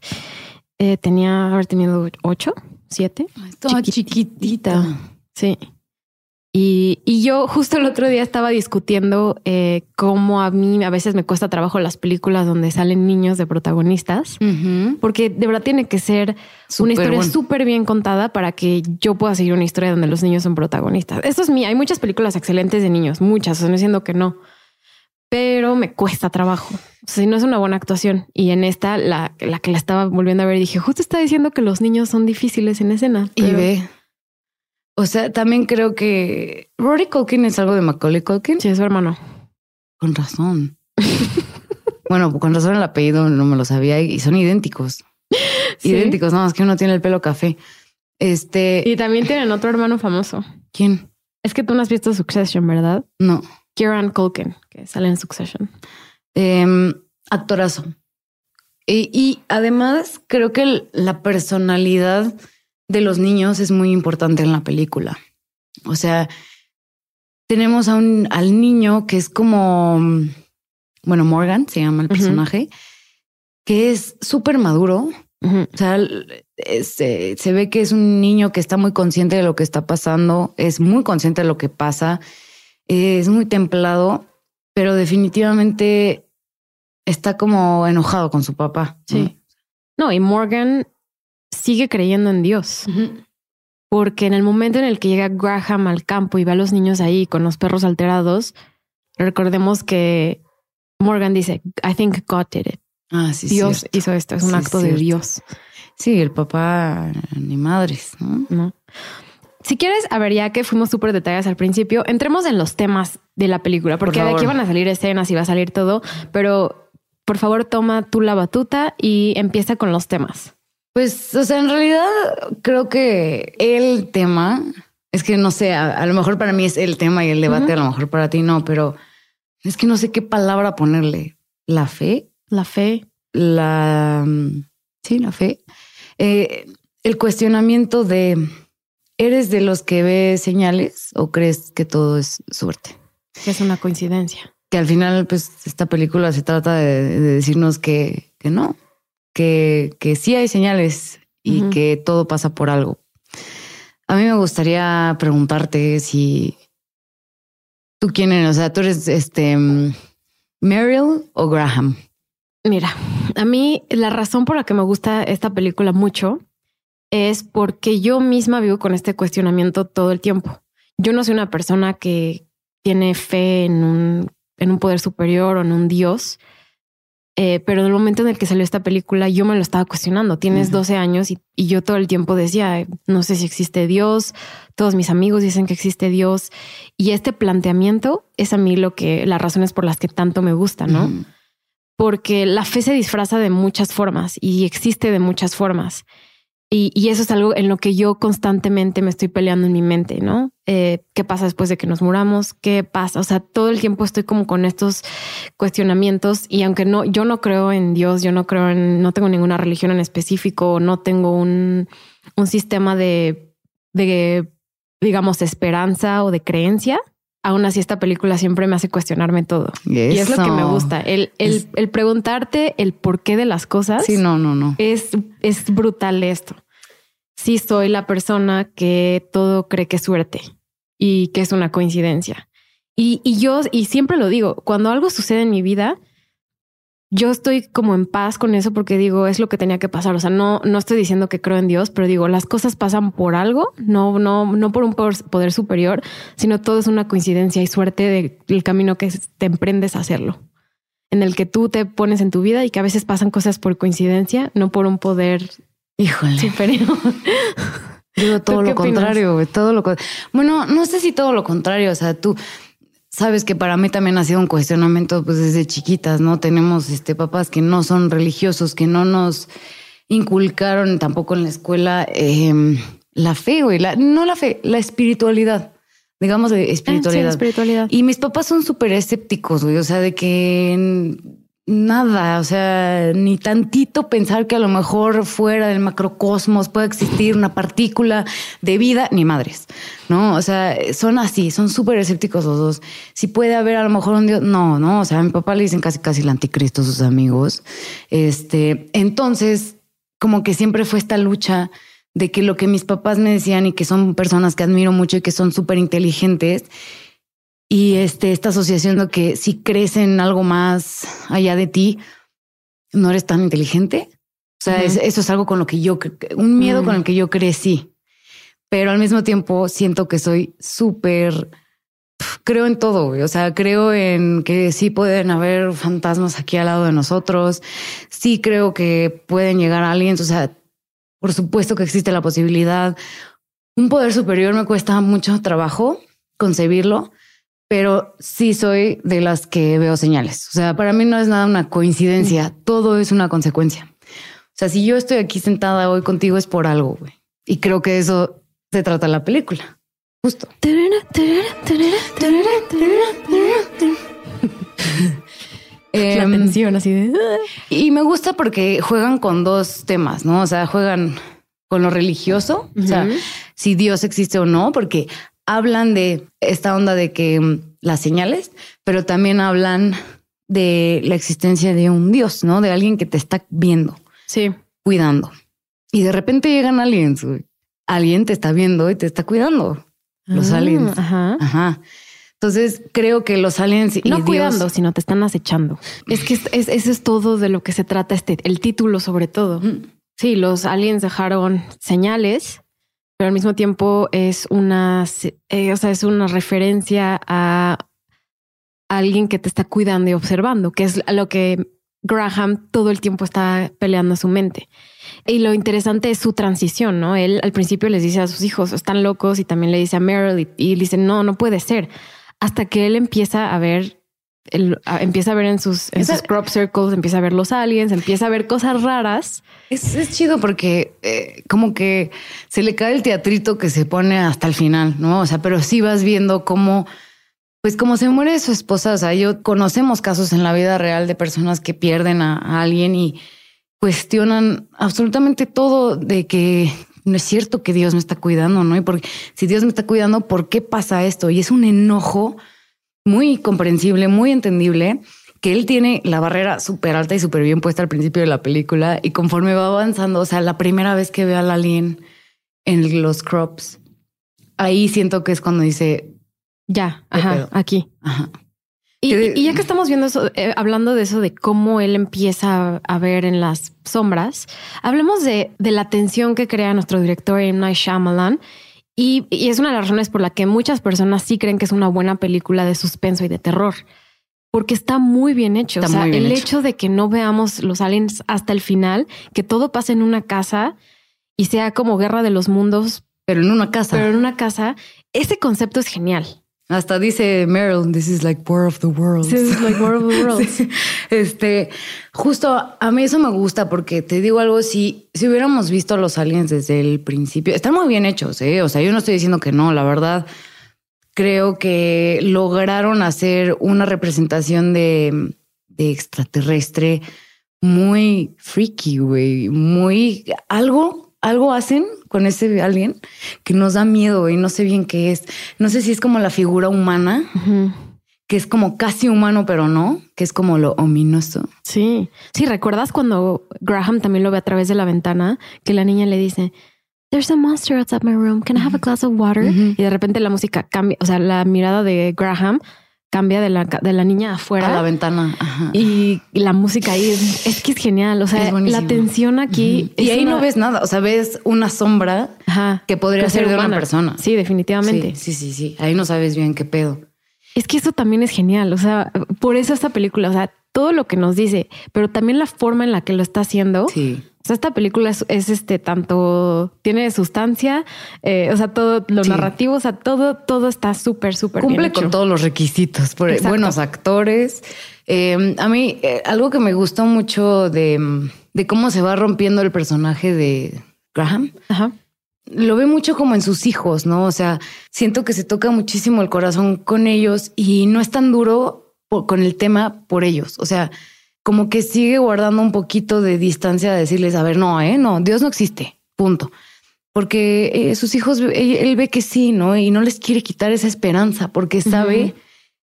[SPEAKER 1] Eh, tenía haber tenido ocho, siete.
[SPEAKER 2] Estaba
[SPEAKER 1] chiquitita.
[SPEAKER 2] chiquitita.
[SPEAKER 1] Sí. Y, y yo justo el otro día estaba discutiendo eh, cómo a mí a veces me cuesta trabajo las películas donde salen niños de protagonistas, porque de verdad tiene que ser una historia
[SPEAKER 2] bueno.
[SPEAKER 1] súper bien contada para que yo pueda seguir una historia donde los niños son protagonistas. Eso es mí. Hay muchas películas excelentes de niños, muchas, no diciendo que no, pero me cuesta trabajo. O sea, si no es una buena actuación. Y en esta, la, la que la estaba volviendo a ver, dije, justo está diciendo que los niños son difíciles en escena.
[SPEAKER 2] Y ve. O sea, también creo que Rory Culkin es algo de Macaulay Culkin.
[SPEAKER 1] Sí, es su hermano.
[SPEAKER 2] Con razón. bueno, con razón el apellido no me lo sabía y son idénticos.
[SPEAKER 1] Sí.
[SPEAKER 2] Idénticos, nada más que uno tiene el pelo café. Este,
[SPEAKER 1] Y también tienen otro hermano famoso.
[SPEAKER 2] ¿quién?
[SPEAKER 1] Es que tú no has visto Succession, ¿verdad?
[SPEAKER 2] No.
[SPEAKER 1] Kieran Culkin, que sale en Succession.
[SPEAKER 2] Em, actorazo. Y, y además creo que la personalidad de los niños es muy importante en la película. O sea, tenemos a un, al niño que es como, bueno, Morgan se llama el personaje, que es súper maduro. O sea, es, eh, se ve que es un niño que está muy consciente de lo que está pasando, es muy consciente de lo que pasa, es muy templado, pero definitivamente está como enojado con su papá.
[SPEAKER 1] Sí. No, y Morgan sigue creyendo en Dios. Porque en el momento en el que llega Graham al campo y ve a los niños ahí con los perros alterados, recordemos que Morgan dice, I think God did it.
[SPEAKER 2] Ah, sí,
[SPEAKER 1] Dios
[SPEAKER 2] cierto.
[SPEAKER 1] hizo esto, es un
[SPEAKER 2] Sí,
[SPEAKER 1] acto de. Dios.
[SPEAKER 2] Sí, el papá ni madres, ¿no?
[SPEAKER 1] ¿no? Si quieres, a ver, ya que fuimos súper detalladas al principio, entremos en los temas de la película, porque de aquí van a salir escenas y va a salir todo, pero por favor toma tú la batuta y empieza con los temas.
[SPEAKER 2] Pues, o sea, en realidad creo que el tema es que no sé, a, a lo mejor para mí es el tema y el debate, a lo mejor para ti no, pero es que no sé qué palabra ponerle. La fe,
[SPEAKER 1] La fe.
[SPEAKER 2] la mm, sí, la fe, Eh, el cuestionamiento de ¿eres de los que ve señales o crees que todo es suerte?
[SPEAKER 1] que es una coincidencia.
[SPEAKER 2] que al final, pues, esta película se trata de, de decirnos que, que no, que, que sí hay señales y que todo pasa por algo. A mí me gustaría preguntarte si tú quién eres, o sea, tú eres este Meryl o Graham.
[SPEAKER 1] Mira, a mí la razón por la que me gusta esta película mucho es porque yo misma vivo con este cuestionamiento todo el tiempo. Yo no soy una persona que tiene fe en un, en un poder superior o en un Dios. Eh, pero en el momento en el que salió esta película, yo me lo estaba cuestionando. Tienes 12 años y, y, yo todo el tiempo decía, no sé si existe Dios. Todos mis amigos dicen que existe Dios. Y este planteamiento es a mí lo que, las razones por las que tanto me gusta, ¿no? Porque la fe se disfraza de muchas formas y existe de muchas formas. Y, eso es algo en lo que yo constantemente me estoy peleando en mi mente, ¿no? Eh, ¿Qué pasa después de que nos muramos? ¿Qué pasa? O sea, todo el tiempo estoy como con estos cuestionamientos y aunque no, yo no creo en Dios, yo no creo en, no tengo ninguna religión en específico, no tengo un, un sistema de, de, digamos, esperanza o de creencia, aún así esta película siempre me hace cuestionarme todo. Y es lo que me gusta. El, el, el, preguntarte el porqué de las cosas.
[SPEAKER 2] Sí, no, no, no.
[SPEAKER 1] Es, es brutal esto. Sí soy la persona que todo cree que es suerte y que es una coincidencia. Y, y yo, y siempre lo digo, cuando algo sucede en mi vida, yo estoy como en paz con eso porque digo, es lo que tenía que pasar. O sea, no, no estoy diciendo que creo en Dios, pero digo, las cosas pasan por algo, no, no, no por un poder superior, sino todo es una coincidencia y suerte del camino que te emprendes a hacerlo. En el que tú te pones en tu vida y que a veces pasan cosas por coincidencia, no por un poder
[SPEAKER 2] Híjole.
[SPEAKER 1] superior.
[SPEAKER 2] Digo todo lo contrario, todo lo Bueno, no sé si todo lo contrario. O sea, tú, Sabes que para mí también ha sido un cuestionamiento pues desde chiquitas, ¿no? Tenemos este papás que no son religiosos, que no nos inculcaron tampoco en la escuela em, la fe, güey, la, no la fe, la espiritualidad, digamos de espiritualidad. Ah,
[SPEAKER 1] espiritualidad.
[SPEAKER 2] Y mis papás son súper escépticos, güey, o sea, de que nada, o sea, ni tantito pensar que a lo mejor fuera del macrocosmos puede existir una partícula de vida, ni madres, ¿no? O sea, son así, son súper escépticos los dos. Si puede haber a lo mejor un Dios, no, no, o sea, a mi papá le dicen casi casi el anticristo a sus amigos. Este, entonces, como que siempre fue esta lucha de que lo que mis papás me decían y que son personas que admiro mucho y que son súper inteligentes, y este, esta asociación de que si crees en algo más allá de ti, no eres tan inteligente. O sea, eso es algo con lo que yo, un miedo con el que yo crecí. Pero al mismo tiempo siento que soy súper, creo en todo. O sea, creo en que sí pueden haber fantasmas aquí al lado de nosotros. Sí creo que pueden llegar a alguien. O sea, por supuesto que existe la posibilidad. Un poder superior me cuesta mucho trabajo concebirlo pero sí soy de las que veo señales. O sea, para mí no es nada una coincidencia, todo es una consecuencia. O sea, si yo estoy aquí sentada hoy contigo es por algo, güey. Y creo que eso se trata la película. Justo.
[SPEAKER 1] la tensión así de...
[SPEAKER 2] Y me gusta porque juegan con dos temas, ¿no? O sea, juegan con lo religioso, o sea, si Dios existe o no, porque hablan de esta onda de que mm, las señales, pero también hablan de la existencia de un Dios, ¿no? De alguien que te está viendo,
[SPEAKER 1] sí,
[SPEAKER 2] cuidando. Y de repente llegan aliens, alguien te está viendo y te está cuidando. Los ah, aliens. Ajá. Ajá. Entonces creo que los aliens
[SPEAKER 1] no cuidando, sino te están acechando. Es que es, eso es todo de lo que se trata este, el título sobre todo. Sí, los aliens dejaron señales pero al mismo tiempo es una, eh, o sea, es una referencia a alguien que te está cuidando y observando, que es lo que Graham todo el tiempo está peleando a su mente. Y lo interesante es su transición, ¿no? Él al principio les dice a sus hijos, están locos, y también le dice a Meryl, y, y dice, no, no puede ser. Hasta que él empieza a ver empieza a ver en sus, en sus crop circles, empieza a ver los aliens, empieza a ver cosas raras.
[SPEAKER 2] Es, es chido porque eh, como que se le cae el teatrito que se pone hasta el final, ¿no? O sea, pero sí vas viendo cómo, pues como se muere su esposa, o sea, yo conocemos casos en la vida real de personas que pierden a, alguien y cuestionan absolutamente todo de que no es cierto que Dios me está cuidando, ¿no? Y porque si Dios me está cuidando, ¿por qué pasa esto? Y es un enojo muy comprensible, muy entendible, que él tiene la barrera súper alta y súper bien puesta al principio de la película y conforme va avanzando, o sea, la primera vez que ve al alien en los crops, ahí siento que es cuando dice,
[SPEAKER 1] ya, ajá, aquí.
[SPEAKER 2] Ajá.
[SPEAKER 1] Y, ya que estamos viendo eso, eh, hablando de eso, de cómo él empieza a ver en las sombras, hablemos de, la tensión que crea nuestro director M. Night Shyamalan. Y, es una de las razones por la que muchas personas sí creen que es una buena película de suspenso y de terror. Porque está muy bien hecho. o sea, el hecho. de que no veamos los aliens hasta el final, que todo pase en una casa y sea como guerra de los mundos.
[SPEAKER 2] Pero en una casa.
[SPEAKER 1] Pero en una casa, ese concepto es genial.
[SPEAKER 2] Hasta dice Meryl, this is like War of the Worlds.
[SPEAKER 1] This is like War of the Worlds.
[SPEAKER 2] Este, justo a mí eso me gusta porque te digo algo, si, si hubiéramos visto a los aliens desde el principio, están muy bien hechos, ¿eh? O sea, yo no estoy diciendo que no, la verdad, creo que lograron hacer una representación de, de extraterrestre muy freaky, güey, muy algo algo hacen con ese alguien que nos da miedo y no sé bien qué es. No sé si es como la figura humana, que es como casi humano, pero no, que es como lo ominoso.
[SPEAKER 1] Sí, sí, ¿recuerdas cuando Graham también lo ve a través de la ventana, que la niña le dice, There's a monster outside my room. Can I have a glass of water? Y de repente la música cambia, o sea, la mirada de Graham cambia de la, de la niña afuera.
[SPEAKER 2] A la ventana.
[SPEAKER 1] Y, la música ahí es, que es genial. O sea, la tensión aquí.
[SPEAKER 2] Y ahí no ves nada. O sea, ves una sombra que podría ser, de una persona.
[SPEAKER 1] Sí, definitivamente.
[SPEAKER 2] Sí, sí, sí, Ahí no sabes bien qué pedo.
[SPEAKER 1] Es que eso también es genial. O sea, por eso esta película, o sea, todo lo que nos dice, pero también la forma en la que lo está haciendo.
[SPEAKER 2] Sí
[SPEAKER 1] esta película es, este tanto tiene sustancia, eh, o sea, todo lo narrativo, o sea, todo, todo está súper, súper
[SPEAKER 2] Cumple con todos los requisitos, por buenos actores. Em, a mí, eh, algo que me gustó mucho de, cómo se va rompiendo el personaje de Graham. Lo ve mucho como en sus hijos, ¿no? O sea, siento que se toca muchísimo el corazón con ellos y no es tan duro con el tema por ellos. O sea, como que sigue guardando un poquito de distancia de decirles, a ver, no, eh, no, Dios no existe, punto. Porque eh, sus hijos, él, ve que sí, ¿no? Y no les quiere quitar esa esperanza, porque sabe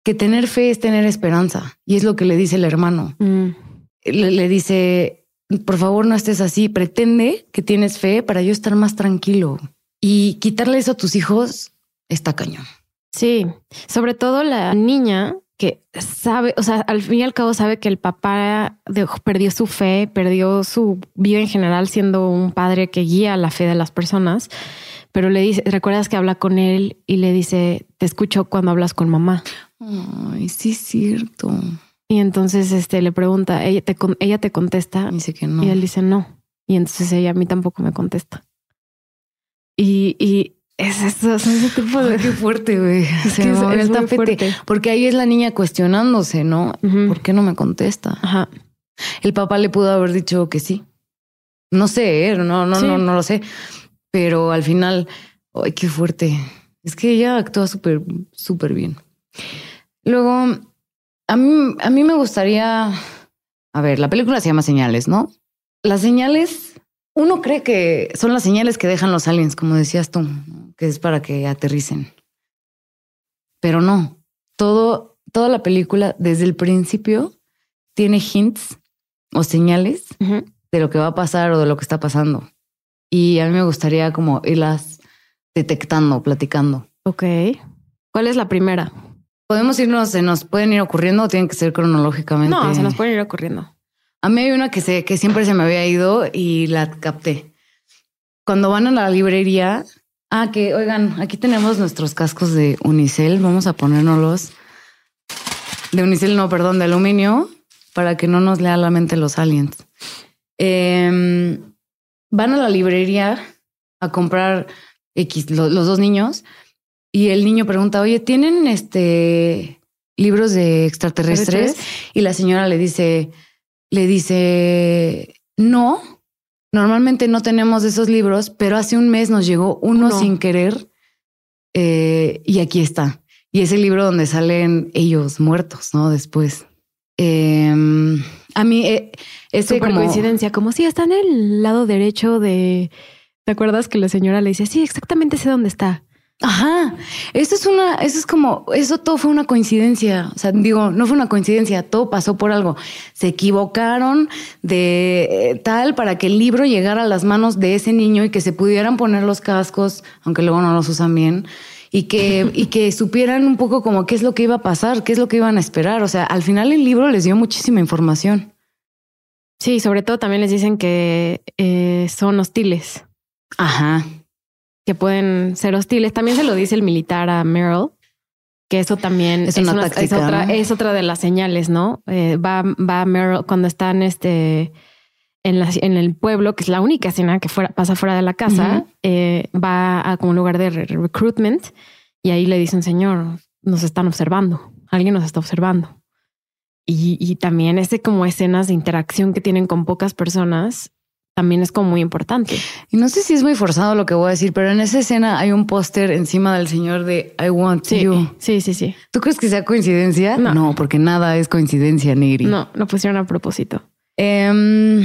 [SPEAKER 2] que tener fe es tener esperanza. Y es lo que le dice el hermano. Mm. Le, dice, por favor, no estés así, pretende que tienes fe para yo estar más tranquilo. Y quitarle eso a tus hijos está cañón.
[SPEAKER 1] Sí, sobre todo la niña que sabe, o sea, al fin y al cabo sabe que el papá perdió su fe, perdió su vida en general siendo un padre que guía la fe de las personas, pero le dice, recuerdas que habla con él y le dice, te escucho cuando hablas con mamá.
[SPEAKER 2] Ay, sí es cierto.
[SPEAKER 1] Y entonces este le pregunta, ella te, ella te contesta.
[SPEAKER 2] Dice que no.
[SPEAKER 1] Y él dice no. Y entonces ella a mí tampoco me contesta. Y, y es eso, es ese tipo de.
[SPEAKER 2] qué fuerte, güey. es, fuerte. Porque ahí es la niña cuestionándose, ¿no? ¿Por qué no me contesta?
[SPEAKER 1] Ajá.
[SPEAKER 2] El papá le pudo haber dicho que sí. No sé, ¿eh? no, no, no, no lo sé. Pero al final, ay, qué fuerte. Es que ella actúa súper, súper bien. Luego, a mí, a mí me gustaría. A ver, la película se llama Señales, ¿no? Las señales, uno cree que son las señales que dejan los aliens, como decías tú que es para que aterricen. Pero no, todo, toda la película desde el principio tiene hints o señales de lo que va a pasar o de lo que está pasando. Y a mí me gustaría como irlas detectando, platicando.
[SPEAKER 1] Ok. ¿Cuál es la primera?
[SPEAKER 2] Podemos irnos, se nos pueden ir ocurriendo o tienen que ser cronológicamente.
[SPEAKER 1] No, se nos pueden ir ocurriendo.
[SPEAKER 2] A mí hay una que sé que siempre se me había ido y la capté. Cuando van a la librería Ah, que oigan, aquí tenemos nuestros cascos de unicel. Vamos a ponérnoslos. De unicel, no, perdón, de aluminio, para que no nos lea la mente los aliens. Em, van a la librería a comprar X, los dos niños, y el niño pregunta, oye, ¿tienen este libros de extraterrestres? Y la señora le dice, le dice, no, Normalmente no tenemos esos libros, pero hace un mes nos llegó uno sin querer eh, y aquí está. Y es el libro donde salen ellos muertos, ¿no? Después. Em, a mí, eh, es
[SPEAKER 1] como... coincidencia, como si está en el lado derecho de. ¿Te acuerdas que la señora le dice, sí, exactamente sé dónde está?
[SPEAKER 2] Ajá, eso es una, eso es como, eso todo fue una coincidencia. O sea, digo, no fue una coincidencia, todo pasó por algo. Se equivocaron de eh, tal para que el libro llegara a las manos de ese niño y que se pudieran poner los cascos, aunque luego no los usan bien. y que, y que supieran un poco como qué es lo que iba a pasar, qué es lo que iban a esperar. O sea, al final el libro les dio muchísima información.
[SPEAKER 1] Sí, sobre todo también les dicen que eh, son hostiles.
[SPEAKER 2] Ajá.
[SPEAKER 1] Que pueden ser hostiles. También se lo dice el militar a Meryl, que eso también
[SPEAKER 2] Es una
[SPEAKER 1] una-
[SPEAKER 2] táctica,
[SPEAKER 1] otra,
[SPEAKER 2] ¿no?
[SPEAKER 1] es otra de las señales, ¿no? Eh, va, va Meryl cuando están este en, la- en el pueblo, que es la única escena que fuera, pasa fuera de la casa, eh, va a como un lugar de re- recruitment y ahí le dicen, señor, nos están observando, alguien nos está observando. Y, y también ese como escenas de interacción que tienen con pocas personas también es como muy importante.
[SPEAKER 2] Y no sé si es muy forzado lo que voy a decir, pero en esa escena hay un póster encima del señor de I want
[SPEAKER 1] Sí,
[SPEAKER 2] you.
[SPEAKER 1] sí, sí, sí.
[SPEAKER 2] ¿Tú crees que sea coincidencia?
[SPEAKER 1] No.
[SPEAKER 2] porque nada es coincidencia, Nigri.
[SPEAKER 1] No, lo pusieron a propósito.
[SPEAKER 2] Em,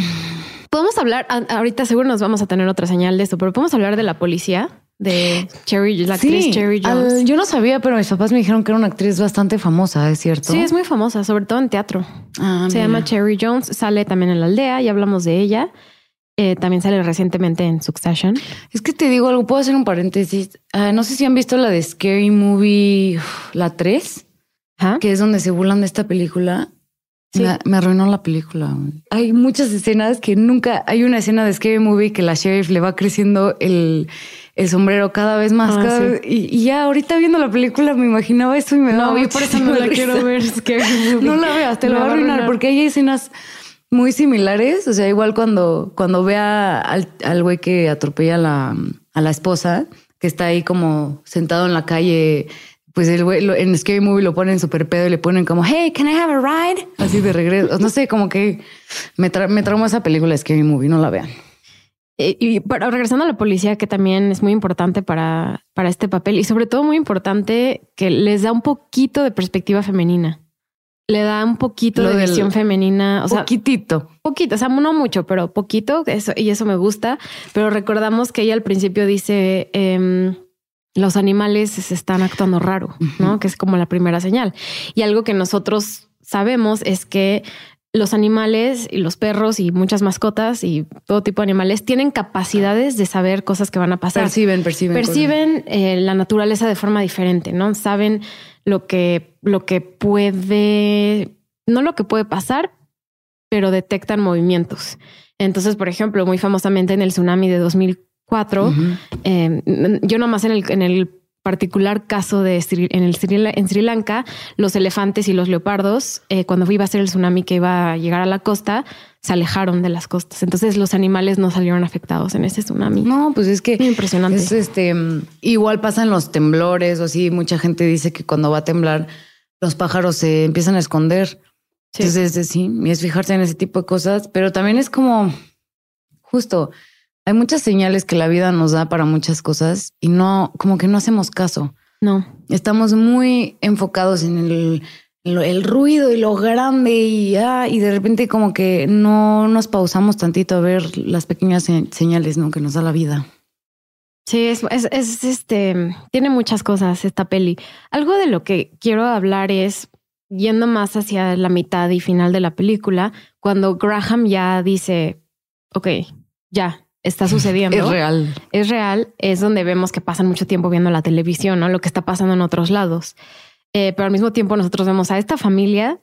[SPEAKER 1] Podemos hablar, ahorita seguro nos vamos a tener otra señal de esto, pero podemos hablar de la policía, de Cherry, la actriz
[SPEAKER 2] sí,
[SPEAKER 1] Cherry
[SPEAKER 2] al-
[SPEAKER 1] Jones.
[SPEAKER 2] yo no sabía, pero mis papás me dijeron que era una actriz bastante famosa, ¿es cierto?
[SPEAKER 1] Sí, es muy famosa, sobre todo en teatro.
[SPEAKER 2] Ah,
[SPEAKER 1] Se
[SPEAKER 2] mira.
[SPEAKER 1] llama Cherry Jones, sale también en la aldea, ya hablamos de ella. Eh, también sale recientemente en Succession.
[SPEAKER 2] Es que te digo algo, puedo hacer un paréntesis. Ah, no sé si han visto la de Scary Movie, la 3,
[SPEAKER 1] Ajá.
[SPEAKER 2] que es donde se burlan de esta película.
[SPEAKER 1] Sí.
[SPEAKER 2] Me, me arruinó la película. Hay muchas escenas que nunca. Hay una escena de Scary Movie que la sheriff le va creciendo el, el sombrero cada vez más.
[SPEAKER 1] Ah,
[SPEAKER 2] cada
[SPEAKER 1] sí.
[SPEAKER 2] vez- y, y ya ahorita viendo la película me imaginaba eso y me daba
[SPEAKER 1] No, por eso no la quiero ver. Scary Movie.
[SPEAKER 2] No la veas, te
[SPEAKER 1] Me
[SPEAKER 2] lo va a arruinar porque hay escenas muy similares. O sea, igual cuando, cuando vea al, güey que atropella a la, a la esposa, que está ahí como sentado en la calle, pues el güey en Scary Movie lo ponen súper pedo y le ponen como, hey, can I have a ride? Así de regreso. No sé, como que me, me trauma esa película Scary Movie, no la vean.
[SPEAKER 1] Eh, y para, regresando a la policía, que también es muy importante para, para este papel y sobre todo muy importante que les da un poquito de perspectiva femenina. Le da un poquito
[SPEAKER 2] Lo
[SPEAKER 1] de visión femenina. O sea,
[SPEAKER 2] Poquitito.
[SPEAKER 1] poquito, o sea, no mucho, pero poquito, eso, y eso me gusta. Pero recordamos que ella al principio dice, em, los animales se están actuando raro, ¿no? Que es como la primera señal. Y algo que nosotros sabemos es que los animales y los perros y muchas mascotas y todo tipo de animales tienen capacidades de saber cosas que van a pasar
[SPEAKER 2] Perciben, perciben.
[SPEAKER 1] perciben eh, la naturaleza de forma diferente, ¿no? Saben lo que, lo que puede, no lo que puede pasar, pero detectan movimientos. Entonces, por ejemplo, muy famosamente en el tsunami de 2004,
[SPEAKER 2] Ujú.
[SPEAKER 1] eh, yo nomás en el, en el particular caso de Sri, en, el Sri, La- en Sri Lanka, los elefantes y los leopardos, eh, cuando iba a ser el tsunami que iba a llegar a la costa, se alejaron de las costas. Entonces los animales no salieron afectados en ese tsunami.
[SPEAKER 2] No, pues es que
[SPEAKER 1] Muy impresionante.
[SPEAKER 2] Es este igual pasan los temblores o así. Mucha gente dice que cuando va a temblar, los pájaros se empiezan a esconder.
[SPEAKER 1] Sí.
[SPEAKER 2] Entonces, es- sí, es fijarse en ese tipo de cosas, pero también es como justo. Hay muchas señales que la vida nos da para muchas cosas y no, como que no hacemos caso.
[SPEAKER 1] No.
[SPEAKER 2] Estamos muy enfocados en el, ruido y lo grande y, ah, y de repente como que no nos pausamos tantito a ver las pequeñas se- señales ¿no? que nos da la vida.
[SPEAKER 1] Sí, es, es, es, este, tiene muchas cosas esta peli. Algo de lo que quiero hablar es yendo más hacia la mitad y final de la película, cuando Graham ya dice, ok, ya está sucediendo.
[SPEAKER 2] Es real.
[SPEAKER 1] es real, es donde vemos que pasan mucho tiempo viendo la televisión, ¿no? Lo que está pasando en otros lados. Eh, pero al mismo tiempo nosotros vemos a esta familia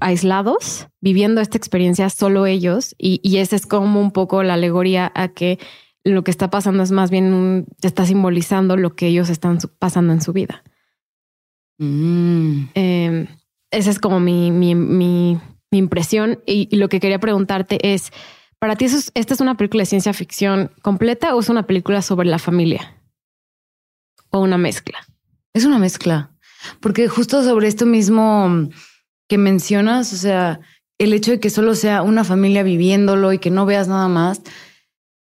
[SPEAKER 1] aislados, viviendo esta experiencia solo ellos, y, y ese es como un poco la alegoría a que lo que está pasando es más bien un, está simbolizando lo que ellos están pasando en su vida.
[SPEAKER 2] Mm.
[SPEAKER 1] Eh, esa es como mi, mi, mi, mi impresión. Y, y lo que quería preguntarte es, ¿para ti eso es- esta es una película de ciencia ficción completa o es una película sobre la familia? O una mezcla.
[SPEAKER 2] Es una mezcla. Porque justo sobre esto mismo que mencionas, o sea, el hecho de que solo sea una familia viviéndolo y que no veas nada más,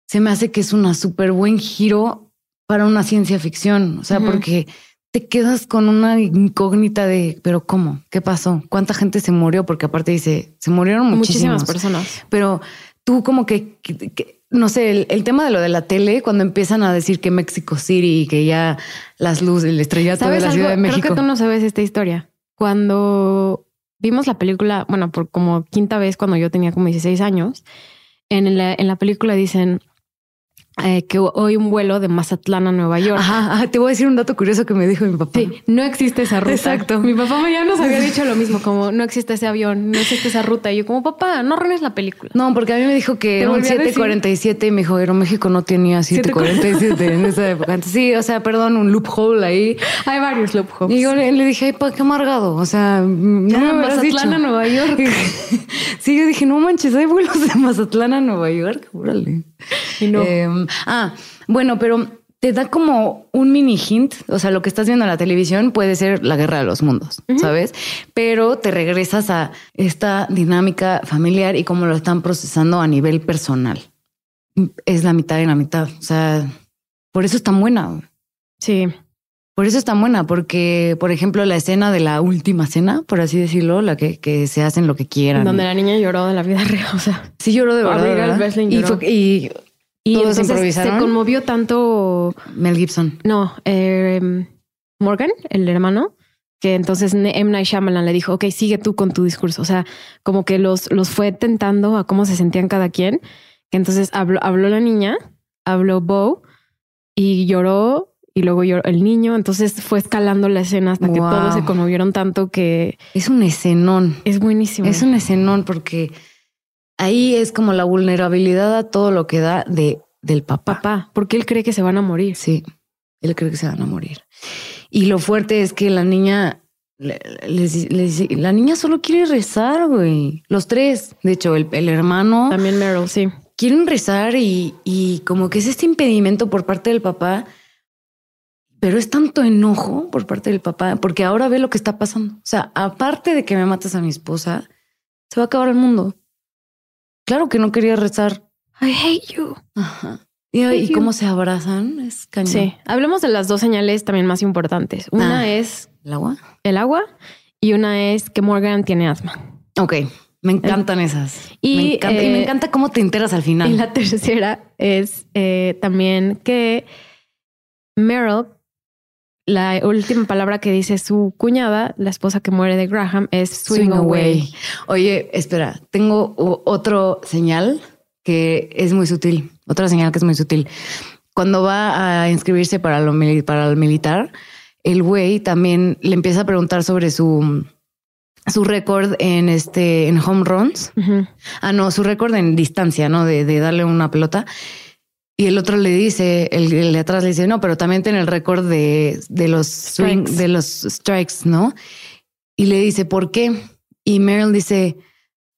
[SPEAKER 2] se me hace que es una súper buen giro para una ciencia ficción. O sea, porque te quedas con una incógnita de, pero ¿cómo? ¿Qué pasó? ¿Cuánta gente se murió? Porque aparte dice, se murieron muchísimos.
[SPEAKER 1] Muchísimas personas.
[SPEAKER 2] Pero tú como que, que- que- no sé, el, el tema de lo de la tele, cuando empiezan a decir que México City y que ya las luces, el estrellato de
[SPEAKER 1] ¿Sabes
[SPEAKER 2] la
[SPEAKER 1] algo?
[SPEAKER 2] Ciudad de México.
[SPEAKER 1] Creo que tú no sabes esta historia. Cuando vimos la película, bueno, por como quinta vez cuando yo tenía como 16 años, en la, en la película dicen, eh, que hoy un vuelo de Mazatlán a Nueva York.
[SPEAKER 2] Ajá, te voy a decir un dato curioso que me dijo mi papá.
[SPEAKER 1] Sí, no existe esa ruta.
[SPEAKER 2] Exacto.
[SPEAKER 1] Mi papá ya nos había dicho lo mismo, como no existe ese avión, no existe esa ruta. Y yo como, papá, no arruines la película.
[SPEAKER 2] No, porque a mí me dijo que era un 747 y me dijo, Aeroméxico no tenía 747 en esa época. Entonces, sí, o sea, perdón, un loophole ahí.
[SPEAKER 1] Hay varios loopholes.
[SPEAKER 2] Y yo le, dije, ay, pa, qué amargado. O sea,
[SPEAKER 1] no me Mazatlán a Nueva York.
[SPEAKER 2] sí, yo dije, no manches, hay vuelos de Mazatlán a Nueva York. Órale.
[SPEAKER 1] Y no.
[SPEAKER 2] Eh, ah, bueno, pero te da como un mini hint, o sea, lo que estás viendo en la televisión puede ser la guerra de los mundos, ¿sabes? Pero te regresas a esta dinámica familiar y cómo lo están procesando a nivel personal. Es la mitad y la mitad, o sea, por eso es tan buena.
[SPEAKER 1] Sí.
[SPEAKER 2] Por eso es tan buena, porque, por ejemplo, la escena de la última cena, por así decirlo, la que, que se hacen lo que quieran.
[SPEAKER 1] Donde la niña lloró de la vida real, o sea.
[SPEAKER 2] Sí lloró de verdad.
[SPEAKER 1] Y, fue, y y entonces se conmovió tanto
[SPEAKER 2] Mel Gibson.
[SPEAKER 1] No, eh, Morgan, el hermano, que entonces M. Night Shyamalan le dijo, ok, sigue tú con tu discurso. O sea, como que los, los fue tentando a cómo se sentían cada quien. Que entonces habló, habló la niña, habló Bo y lloró y luego lloró el niño. Entonces fue escalando la escena hasta que todos se conmovieron tanto que...
[SPEAKER 2] Es un escenón.
[SPEAKER 1] Es buenísimo.
[SPEAKER 2] Es un escenón porque ahí es como la vulnerabilidad a todo lo que da de, del papá.
[SPEAKER 1] Papá, porque él cree que se van a morir.
[SPEAKER 2] Sí, él cree que se van a morir. Y lo fuerte es que la niña, la niña solo quiere rezar, güey. Los tres, de hecho, el, hermano.
[SPEAKER 1] También Meryl, sí.
[SPEAKER 2] Quieren rezar y, y como que es este impedimento por parte del papá pero es tanto enojo por parte del papá, porque ahora ve lo que está pasando. O sea, aparte de que me matas a mi esposa, se va a acabar el mundo. Claro que no quería rezar.
[SPEAKER 1] I hate you.
[SPEAKER 2] Y, cómo se abrazan es cañón. Sí.
[SPEAKER 1] Hablemos de las dos señales también más importantes. Una ah, es
[SPEAKER 2] el agua.
[SPEAKER 1] El agua y una es que Morgan tiene asma.
[SPEAKER 2] Ok. Me encantan esas. Y me, encanta, y me, eh, encanta, cómo te enteras al final.
[SPEAKER 1] Y la tercera es eh, también que Meryl, la última palabra que dice su cuñada, la esposa que muere de Graham, es swing, away.
[SPEAKER 2] Oye, espera, tengo otro señal que es muy sutil. Otra señal que es muy sutil. Cuando va a inscribirse para, lo, para el militar, el güey también le empieza a preguntar sobre su su récord en este en home runs. Ah, no, su récord en distancia, ¿no? De, de, darle una pelota. Y el otro le dice, el, de atrás le dice, no, pero también tiene el récord de, de los strikes. de los strikes, ¿no? Y le dice, ¿por qué? Y Meryl dice,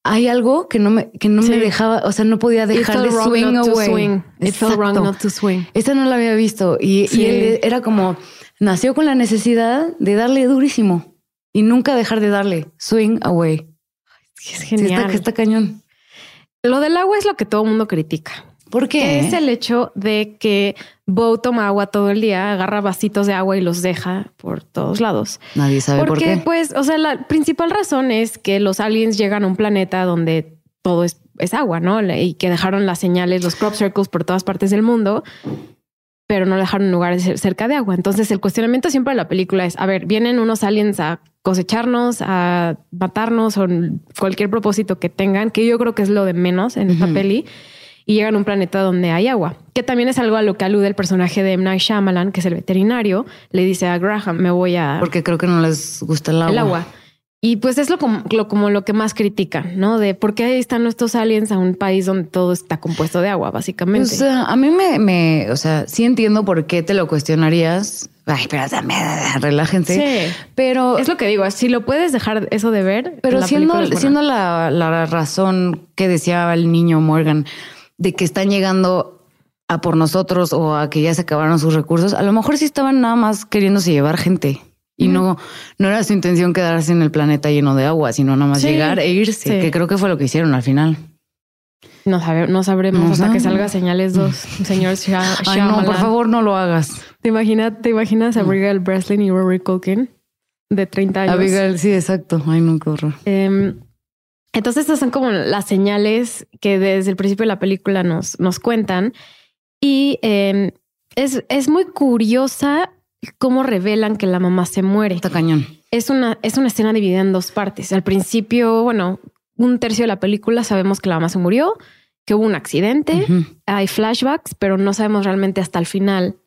[SPEAKER 2] hay algo que no me, que no me dejaba, o sea, no podía dejar de swing away.
[SPEAKER 1] Swing. It felt wrong not to swing.
[SPEAKER 2] Esta no la había visto y, él era como nació con la necesidad de darle durísimo y nunca dejar de darle swing away.
[SPEAKER 1] Es genial.
[SPEAKER 2] está, está cañón.
[SPEAKER 1] Lo del agua es lo que todo el mundo critica.
[SPEAKER 2] ¿Por qué?
[SPEAKER 1] Es el hecho de que Bo toma agua todo el día, agarra vasitos de agua y los deja por todos lados.
[SPEAKER 2] Nadie sabe por qué.
[SPEAKER 1] pues, o sea, la principal razón es que los aliens llegan a un planeta donde todo es, agua, ¿no? Y que dejaron las señales, los crop circles por todas partes del mundo, pero no dejaron lugares cerca de agua. Entonces, el cuestionamiento siempre de la película es, a ver, vienen unos aliens a cosecharnos, a matarnos o cualquier propósito que tengan, que yo creo que es lo de menos en esta peli y llegan a un planeta donde hay agua, que también es algo a lo que alude el personaje de M. Night Shyamalan, que es el veterinario, le dice a Graham, me voy a...
[SPEAKER 2] Porque creo que no les gusta el agua.
[SPEAKER 1] El agua. Y pues es lo como, lo como lo que más critican, ¿no? De por qué están estos aliens a un país donde todo está compuesto de agua, básicamente.
[SPEAKER 2] Sea, a mí me, me, o sea, sí entiendo por qué te lo cuestionarías. Ay, pero también relájense. Sí. Pero
[SPEAKER 1] es lo que digo, si lo puedes dejar eso de ver.
[SPEAKER 2] Pero siendo, siendo la, la razón que decía el niño Morgan, de que están llegando a por nosotros o a que ya se acabaron sus recursos, a lo mejor sí estaban nada más queriéndose llevar gente y no, no era su intención quedarse en el planeta lleno de agua, sino nada más llegar e irse, que creo que fue lo que hicieron al final.
[SPEAKER 1] No, no sabremos hasta que salga señales dos, señor
[SPEAKER 2] Ay, no, por favor, no lo hagas.
[SPEAKER 1] ¿Te, imaginas, te imaginas a Abigail Breslin y Rory Culkin de 30 años?
[SPEAKER 2] Abigail, sí, exacto. Ay, no, qué horror.
[SPEAKER 1] Em, entonces estas son como las señales que desde el principio de la película nos, nos cuentan. Y em, es, es muy curiosa cómo revelan que la mamá se muere.
[SPEAKER 2] Está cañón.
[SPEAKER 1] Es una, es una escena dividida en dos partes. Al principio, bueno, un tercio de la película sabemos que la mamá se murió que hubo un accidente, hay flashbacks, pero no sabemos realmente hasta el final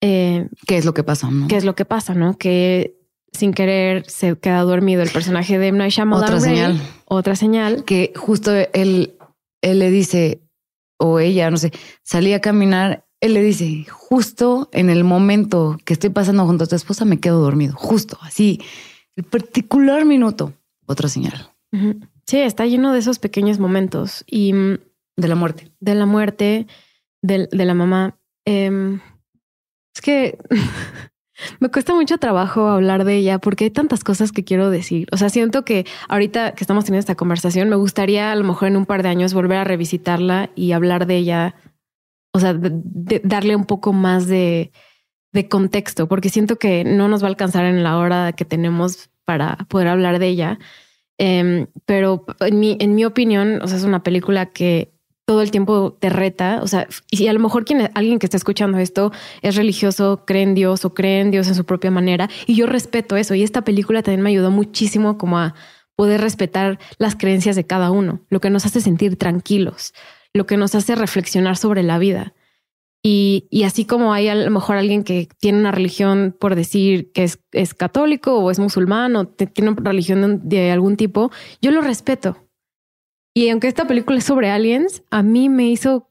[SPEAKER 2] eh, qué es lo que pasa,
[SPEAKER 1] ¿no? qué es lo que pasa, ¿no? Que sin querer se queda dormido el personaje de M. Night Otra señal. Otra señal.
[SPEAKER 2] Que justo él, él le dice, o ella, no sé, salía a caminar, él le dice, justo en el momento que estoy pasando junto a tu esposa me quedo dormido, justo así, el particular minuto, otra señal.
[SPEAKER 1] Sí, está lleno de esos pequeños momentos y...
[SPEAKER 2] Mm, de la muerte.
[SPEAKER 1] De la muerte, de, la mamá. Em, es que me cuesta mucho trabajo hablar de ella porque hay tantas cosas que quiero decir. O sea, siento que ahorita que estamos teniendo esta conversación, me gustaría a lo mejor en un par de años volver a revisitarla y hablar de ella. O sea, darle un poco más de, contexto, porque siento que no nos va a alcanzar en la hora que tenemos para poder hablar de ella. Em, pero en mi, en mi opinión, o sea, es una película que todo el tiempo te reta. O sea, y a lo mejor quien, alguien que está escuchando esto es religioso, cree en Dios o cree en Dios en su propia manera. Y yo respeto eso. Y esta película también me ayudó muchísimo como a poder respetar las creencias de cada uno, lo que nos hace sentir tranquilos, lo que nos hace reflexionar sobre la vida. Y, y, así como hay a lo mejor alguien que tiene una religión por decir que es, es católico o es musulmán o tiene una religión de, algún tipo, yo lo respeto. Y aunque esta película es sobre aliens, a mí me hizo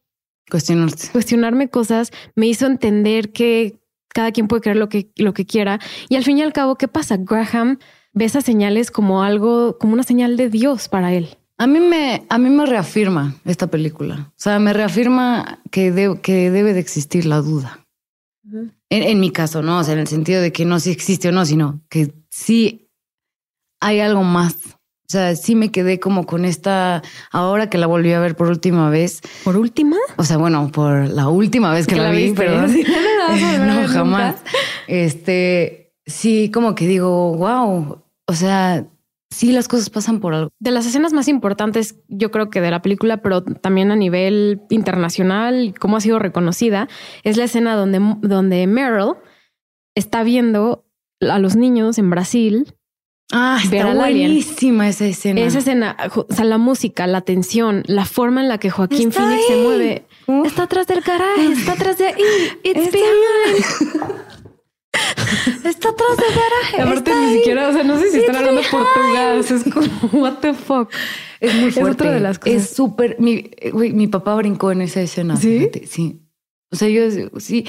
[SPEAKER 1] cuestionarme cosas, me hizo entender que cada quien puede creer lo que, lo que quiera. Y al fin y al cabo, ¿qué pasa? Graham ve esas señales como algo, como una señal de Dios para él.
[SPEAKER 2] A mí me, a mí me reafirma esta película. O sea, me reafirma que, que debe de existir la duda. en, mi caso, ¿no? O sea, en el sentido de que no si existe o no, sino que sí hay algo más. O sea, sí me quedé como con esta, ahora que la volví a ver por última vez.
[SPEAKER 1] ¿Por última?
[SPEAKER 2] O sea, bueno, por la última vez que, la, vi, pero no, jamás. Este, sí, como que digo, wow, o sea, sí las cosas pasan por algo.
[SPEAKER 1] De las escenas más importantes, yo creo que de la película, pero también a nivel internacional, cómo ha sido reconocida, es la escena donde, donde Meryl está viendo a los niños en Brasil.
[SPEAKER 2] Ah, está buenísima esa escena.
[SPEAKER 1] Esa escena, o sea, la música, la tensión, la forma en la que Joaquín Phoenix se mueve. Está atrás del garaje, está atrás de ahí. It's
[SPEAKER 2] Está atrás del garaje.
[SPEAKER 1] Aparte, ni siquiera, o sea, no sé si están hablando portugués. Es como, what the fuck.
[SPEAKER 2] Es muy fuerte. Es otra de las cosas. Es súper. Mi, mi papá brincó en esa escena.
[SPEAKER 1] Sí.
[SPEAKER 2] Sí. O sea, yo sí,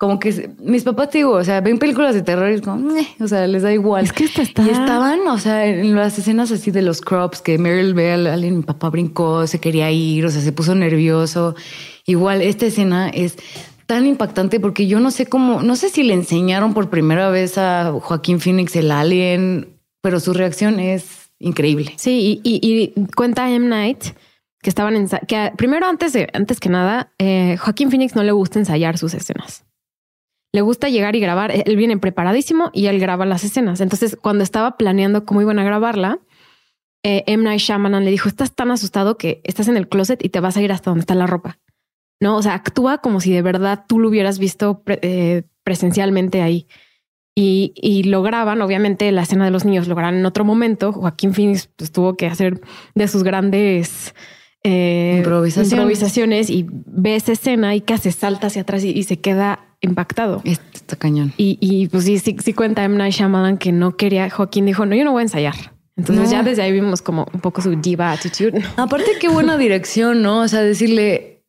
[SPEAKER 2] como que mis papás, te digo, o sea, ven películas de terror y es como, o sea, les da igual.
[SPEAKER 1] Es que esta está.
[SPEAKER 2] Y estaban, o sea, en las escenas así de los crops que Meryl ve a alguien, mi papá brincó, se quería ir, o sea, se puso nervioso. Igual, esta escena es tan impactante porque yo no sé cómo, no sé si le enseñaron por primera vez a Joaquín Phoenix el alien, pero su reacción es increíble.
[SPEAKER 1] Sí, y, cuenta M. Night que estaban en que primero antes de antes que nada, eh, Joaquín Phoenix no le gusta ensayar sus escenas. Le gusta llegar y grabar. Él viene preparadísimo y él graba las escenas. Entonces, cuando estaba planeando cómo iban a grabarla, eh, M. Night Shyamalan le dijo: Estás tan asustado que estás en el closet y te vas a ir hasta donde está la ropa. ¿no? O sea, actúa como si de verdad tú lo hubieras visto eh, presencialmente ahí. Y, y, lo graban, obviamente la escena de los niños lo graban en otro momento. Joaquín Phoenix pues, tuvo que hacer de sus grandes
[SPEAKER 2] eh, improvisaciones.
[SPEAKER 1] y ve esa escena y casi salta hacia atrás y, se queda impactado.
[SPEAKER 2] Está cañón.
[SPEAKER 1] Y, y pues sí, sí, sí cuenta M. Night Shyamalan que no quería, Joaquín dijo, no, yo no voy a ensayar. Entonces ya desde ahí vimos como un poco su diva attitude.
[SPEAKER 2] Aparte, qué buena dirección, ¿no? O sea, decirle,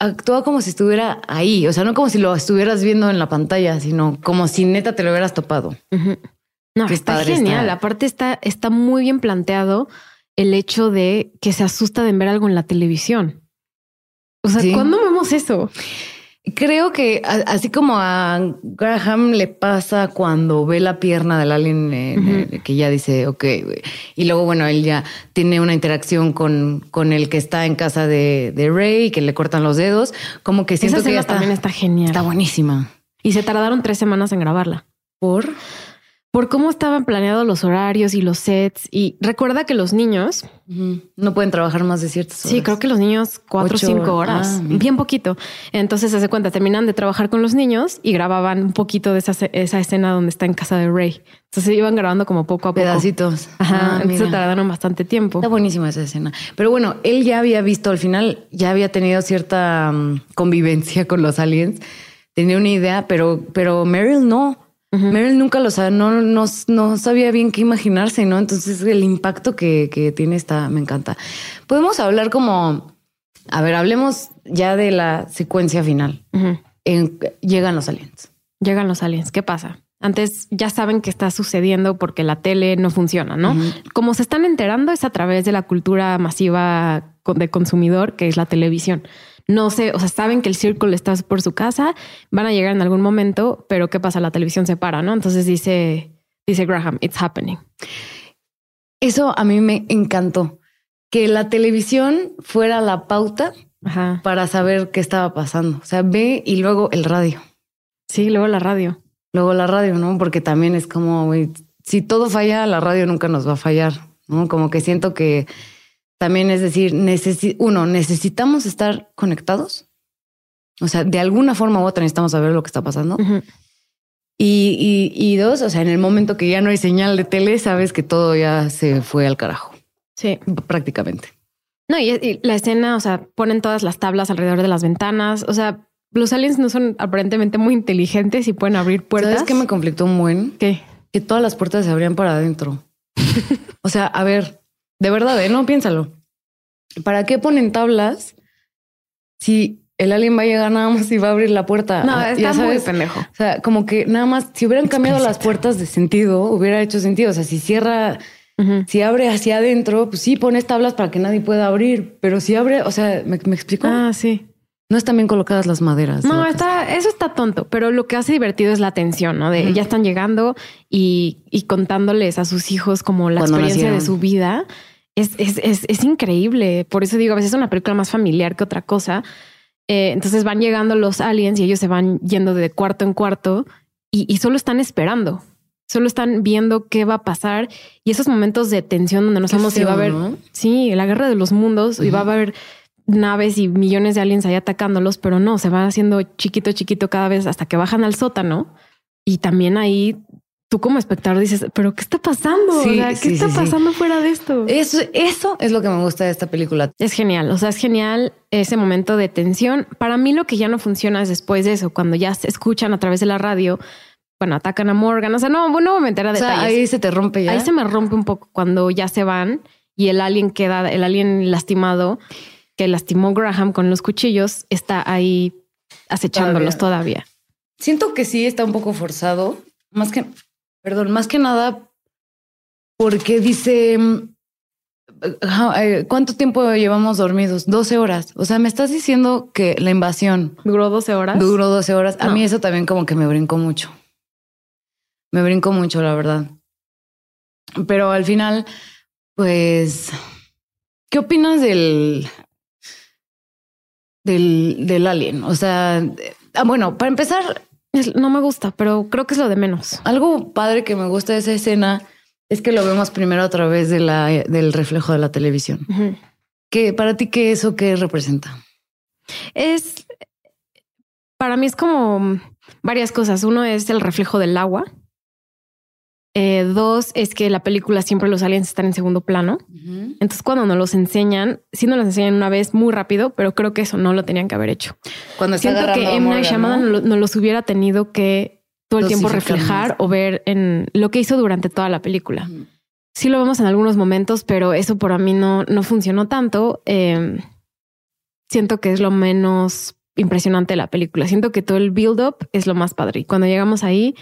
[SPEAKER 2] actúa como si estuviera ahí, o sea, no como si lo estuvieras viendo en la pantalla, sino como si neta te lo hubieras topado.
[SPEAKER 1] No, está genial. Aparte está, está muy bien planteado el hecho de que se asusta de ver algo en la televisión. O sea, ¿cuándo vemos eso?
[SPEAKER 2] Creo que así como a Graham le pasa cuando ve la pierna del alien eh, que ya dice, ok, y luego, bueno, él ya tiene una interacción con, con el que está en casa de, de Ray, que le cortan los dedos, como que siento que
[SPEAKER 1] también está genial.
[SPEAKER 2] Está buenísima.
[SPEAKER 1] Y se tardaron tres semanas en grabarla.
[SPEAKER 2] ¿Por?
[SPEAKER 1] Por cómo estaban planeados los horarios y los sets. Y recuerda que los niños
[SPEAKER 2] no pueden trabajar más de ciertas horas.
[SPEAKER 1] Sí, creo que los niños cuatro o cinco horas, ah, bien poquito. Entonces se hace cuenta, terminan de trabajar con los niños y grababan un poquito de esa, esa escena donde está en casa de Ray. Entonces iban grabando como poco a poco.
[SPEAKER 2] Pedacitos.
[SPEAKER 1] Ajá. Ah, entonces tardaron bastante tiempo.
[SPEAKER 2] Está buenísima esa escena. Pero bueno, él ya había visto al final, ya había tenido cierta mm, convivencia con los aliens. Tenía una idea, pero, pero Meryl no. Meryl nunca lo sabe, no, no, no, sabía bien qué imaginarse, ¿no? Entonces el impacto que, que tiene está, me encanta. Podemos hablar como, a ver, hablemos ya de la secuencia final. llegan los aliens.
[SPEAKER 1] Llegan los aliens. ¿Qué pasa? Antes ya saben que está sucediendo porque la tele no funciona, ¿no? Como se están enterando es a través de la cultura masiva de consumidor, que es la televisión no sé, o sea, saben que el círculo está por su casa, van a llegar en algún momento, pero ¿qué pasa? La televisión se para, ¿no? Entonces dice, dice Graham, it's happening.
[SPEAKER 2] Eso a mí me encantó, que la televisión fuera la pauta para saber qué estaba pasando. O sea, ve y luego el radio.
[SPEAKER 1] Sí, luego la radio.
[SPEAKER 2] Luego la radio, ¿no? Porque también es como, si todo falla, la radio nunca nos va a fallar, ¿no? Como que siento que también es decir, uno, necesitamos estar conectados. O sea, de alguna forma u otra necesitamos saber lo que está pasando. y, dos, o sea, en el momento que ya no hay señal de tele, sabes que todo ya se fue al carajo.
[SPEAKER 1] Sí.
[SPEAKER 2] Prácticamente.
[SPEAKER 1] No, y, la escena, o sea, ponen todas las tablas alrededor de las ventanas. O sea, los aliens no son aparentemente muy inteligentes y pueden abrir puertas.
[SPEAKER 2] ¿Sabes qué me conflictó un buen?
[SPEAKER 1] ¿Qué?
[SPEAKER 2] Que todas las puertas se abrían para adentro. o sea, a ver, de verdad, ¿eh? no piénsalo. ¿Para qué ponen tablas si el alien va a llegar nada más y va a abrir la puerta?
[SPEAKER 1] No, está ya sabes, muy pendejo.
[SPEAKER 2] O sea, como que nada más, si hubieran cambiado las puertas de sentido, hubiera hecho sentido. O sea, si cierra, si abre hacia adentro, pues sí pones tablas para que nadie pueda abrir. Pero si abre, o sea, ¿me, me explico?
[SPEAKER 1] Ah, sí.
[SPEAKER 2] No están bien colocadas las maderas.
[SPEAKER 1] No, está, eso está tonto, pero lo que hace divertido es la tensión, ¿no? De ya están llegando y, contándoles a sus hijos como la experiencia de su vida es, es, es, es, increíble. Por eso digo, a veces es una película más familiar que otra cosa. Eh, entonces van llegando los aliens y ellos se van yendo de cuarto en cuarto y, solo están esperando. Solo están viendo qué va a pasar y esos momentos de tensión donde no sabemos si va a haber, sí, la guerra de los mundos y va a haber naves y millones de aliens ahí atacándolos, pero no, se van haciendo chiquito, chiquito cada vez hasta que bajan al sótano. Y también ahí tú como espectador dices, pero ¿qué está pasando? ¿Qué está pasando fuera de esto?
[SPEAKER 2] Eso, eso es lo que me gusta de esta película.
[SPEAKER 1] Es genial. O sea, es genial ese momento de tensión. Para mí lo que ya no funciona es después de eso, cuando ya se escuchan a través de la radio, bueno, atacan a Morgan. O sea, no, no me a detalles.
[SPEAKER 2] ahí se te rompe ya.
[SPEAKER 1] Ahí se me rompe un poco cuando ya se van y el alien queda, el alien lastimado que lastimó Graham con los cuchillos está ahí acechándolos todavía.
[SPEAKER 2] Siento que sí está un poco forzado. Más que Perdón, más que nada porque dice, eh, ¿cuánto tiempo llevamos dormidos? 12 horas. O sea, me estás diciendo que la invasión
[SPEAKER 1] duró 12 horas.
[SPEAKER 2] Duró 12 horas. A mí eso también como que me brincó mucho. Me brincó mucho, la verdad. Pero al final, pues, ¿qué opinas del, del, del alien? O sea, ah, bueno, para empezar,
[SPEAKER 1] no me gusta, pero creo que es lo de menos.
[SPEAKER 2] Algo padre que me gusta de esa escena es que lo vemos primero a través de la, del reflejo de la televisión. que para ti, ¿qué eso qué representa?
[SPEAKER 1] Es para mí es como varias cosas. Uno es el reflejo del agua. Eh, dos es que la película siempre los aliens están en segundo plano. Entonces, cuando nos los enseñan, sí nos los enseñan una vez muy rápido, pero creo que eso no lo tenían que haber hecho.
[SPEAKER 2] Cuando
[SPEAKER 1] Siento que M. Night Shyamalan ¿no? los hubiera tenido que todo el tiempo reflejar o ver en lo que hizo durante toda la película. Sí lo vemos en algunos momentos, pero eso por mí no, no funcionó tanto. Em, siento que es lo menos impresionante de la película. Siento que todo el build-up es lo más padre. Y cuando llegamos ahí,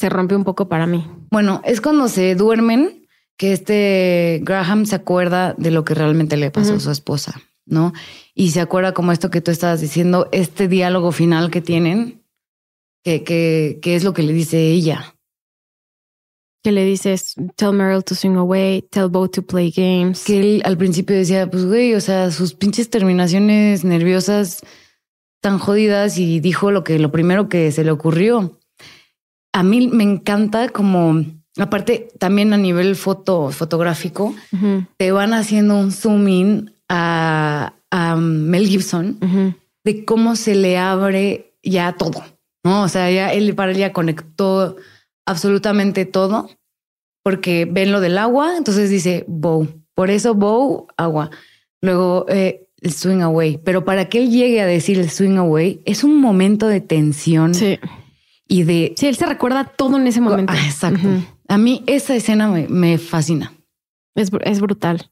[SPEAKER 1] se rompe un poco para mí.
[SPEAKER 2] Bueno, es cuando se duermen que este Graham se acuerda de lo que realmente le pasó a su esposa, ¿no? Y se acuerda como esto que tú estabas diciendo, este diálogo final que tienen, que, que, que es lo que le dice ella.
[SPEAKER 1] Que le dices, tell Meryl to swing away, tell Bo to play games.
[SPEAKER 2] Que él al principio decía, pues güey, o sea, sus pinches terminaciones nerviosas tan jodidas y dijo lo que lo primero que se le ocurrió a mí me encanta como aparte, también a nivel foto, fotográfico, te van haciendo un zoom in a, a Mel Gibson de cómo se le abre ya todo, ¿no? O sea, ya él para él ya conectó absolutamente todo porque ven lo del agua, entonces dice bow. Por eso bow, agua. Luego eh, el swing away. Pero para que él llegue a decir el swing away, es un momento de tensión
[SPEAKER 1] Sí.
[SPEAKER 2] Y de...
[SPEAKER 1] Sí, él se recuerda todo en ese momento.
[SPEAKER 2] Ah, exacto. A mí esa escena me, me fascina.
[SPEAKER 1] es, es brutal.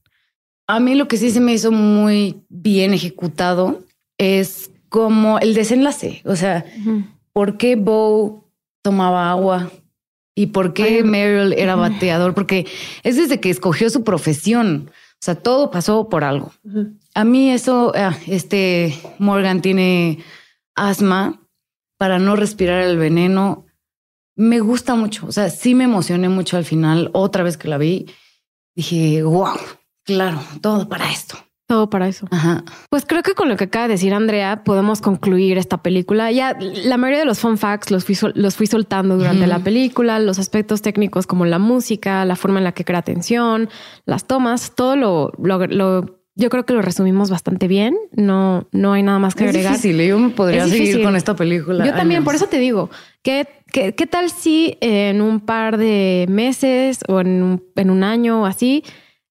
[SPEAKER 2] A mí lo que sí se me hizo muy bien ejecutado es como el desenlace. O sea. ¿por qué Bo tomaba agua? ¿Y por qué
[SPEAKER 1] Ay,
[SPEAKER 2] Meryl era bateador? Porque es desde que escogió su profesión. O sea, todo pasó por algo. A mí eso, ah, este Morgan tiene asma para no respirar el veneno. Me gusta mucho. O sea, sí me emocioné mucho al final. Otra vez que la vi, dije, wow, claro, todo para esto.
[SPEAKER 1] Todo para eso.
[SPEAKER 2] Ajá.
[SPEAKER 1] Pues creo que con lo que acaba de decir Andrea podemos concluir esta película. Ya la mayoría de los fun facts los fui, sol- los fui soltando durante la película, los aspectos técnicos como la música, la forma en la que crea tensión, las tomas, todo lo, lo, lo- yo creo que lo resumimos bastante bien. No, no hay nada más que
[SPEAKER 2] Es
[SPEAKER 1] agregar.
[SPEAKER 2] difícil. Yo me podría
[SPEAKER 1] Es
[SPEAKER 2] seguir
[SPEAKER 1] difícil.
[SPEAKER 2] con esta película.
[SPEAKER 1] Yo también, por eso te digo, ¿qué, qué, qué tal si en un par de meses o en un, en un año o así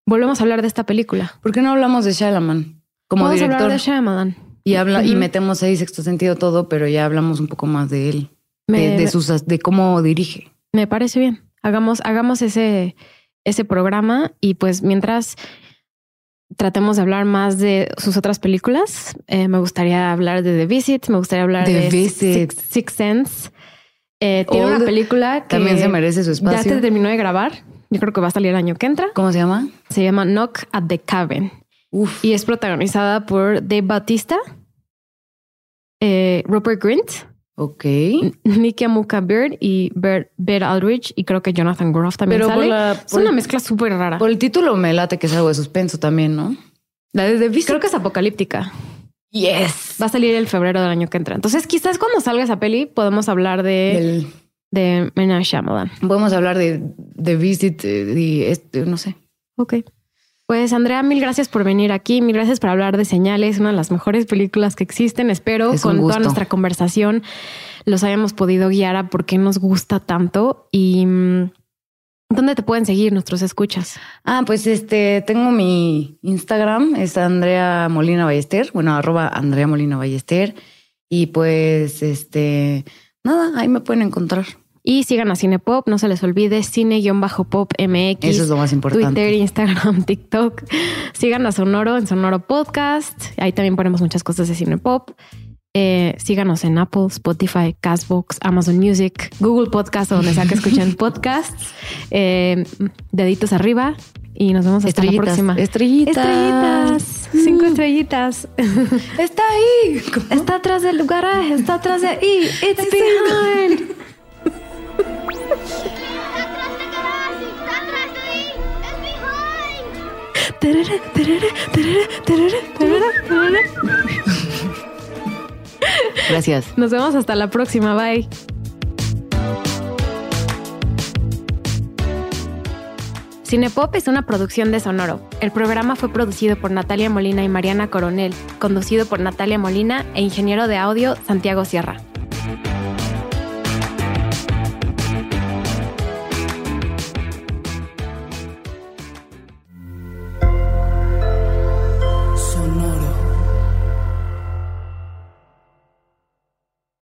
[SPEAKER 1] volvemos a hablar de esta película?
[SPEAKER 2] ¿Por qué no hablamos de Shyamalan como
[SPEAKER 1] Vamos a hablar de Shyamalan.
[SPEAKER 2] Y habla y metemos ahí sexto sentido todo, pero ya hablamos un poco más de él,
[SPEAKER 1] Me-
[SPEAKER 2] de, de sus de cómo dirige.
[SPEAKER 1] Me parece bien. Hagamos, hagamos ese, ese programa y pues mientras tratemos de hablar más de sus otras películas, eh, me gustaría hablar de The Visit, me gustaría hablar
[SPEAKER 2] The
[SPEAKER 1] de
[SPEAKER 2] Visit.
[SPEAKER 1] Six, Sense. Eh, tiene
[SPEAKER 2] Old
[SPEAKER 1] una película que
[SPEAKER 2] También se merece su
[SPEAKER 1] ya
[SPEAKER 2] espacio.
[SPEAKER 1] se terminó de grabar. Yo creo que va a salir el año que entra.
[SPEAKER 2] ¿Cómo se llama?
[SPEAKER 1] Se llama Knock at the Cabin
[SPEAKER 2] Uf.
[SPEAKER 1] y es protagonizada por Dave Bautista, eh, Rupert Grint,
[SPEAKER 2] Ok.
[SPEAKER 1] Nicky Amuka Bird y Bert, Bert Aldrich y creo que Jonathan Groff también
[SPEAKER 2] Pero por
[SPEAKER 1] sale.
[SPEAKER 2] la-
[SPEAKER 1] es
[SPEAKER 2] por-
[SPEAKER 1] una mezcla súper rara.
[SPEAKER 2] Por el título me late que es algo de suspenso también, ¿no? La de The Visit.
[SPEAKER 1] Creo que es apocalíptica.
[SPEAKER 2] yes.
[SPEAKER 1] Va a salir el febrero del año que entra. Entonces, quizás cuando salga esa peli podemos hablar de,
[SPEAKER 2] Del-
[SPEAKER 1] de Shyamalan.
[SPEAKER 2] podemos hablar de The Visit eh, y este, no sé.
[SPEAKER 1] Ok. Pues Andrea, mil gracias por venir aquí, mil gracias por hablar de Señales, una de las mejores películas que existen. Espero
[SPEAKER 2] Es
[SPEAKER 1] con toda nuestra conversación los hayamos podido guiar a por qué nos gusta tanto y mm, dónde te pueden seguir nuestros escuchas.
[SPEAKER 2] Ah, pues este, tengo mi Instagram, es Andrea Molina Ballester, bueno, arroba Andrea Molina Ballester. Y pues, este, nada, ahí me pueden encontrar.
[SPEAKER 1] Y sigan a Cinepop, no se les olvide, cine-pop MX.
[SPEAKER 2] Eso es lo más importante.
[SPEAKER 1] Twitter, Instagram, TikTok. Sigan a Sonoro en Sonoro Podcast. Ahí también ponemos muchas cosas de Cinepop. Eh, síganos en Apple, Spotify, Castbox, Amazon Music, Google Podcast, o donde sea que escuchen podcasts. Eh, deditos arriba y nos vemos hasta la próxima.
[SPEAKER 2] estrellitas.
[SPEAKER 1] Estrellitas. Cinco estrellitas.
[SPEAKER 2] Está ahí.
[SPEAKER 1] está atrás del garaje, está atrás de ahí. It's behind.
[SPEAKER 2] Gracias.
[SPEAKER 1] Nos vemos hasta la próxima. Bye. Cinepop es una producción de Sonoro. El programa fue producido por Natalia Molina y Mariana Coronel, conducido por Natalia Molina e ingeniero de audio Santiago Sierra.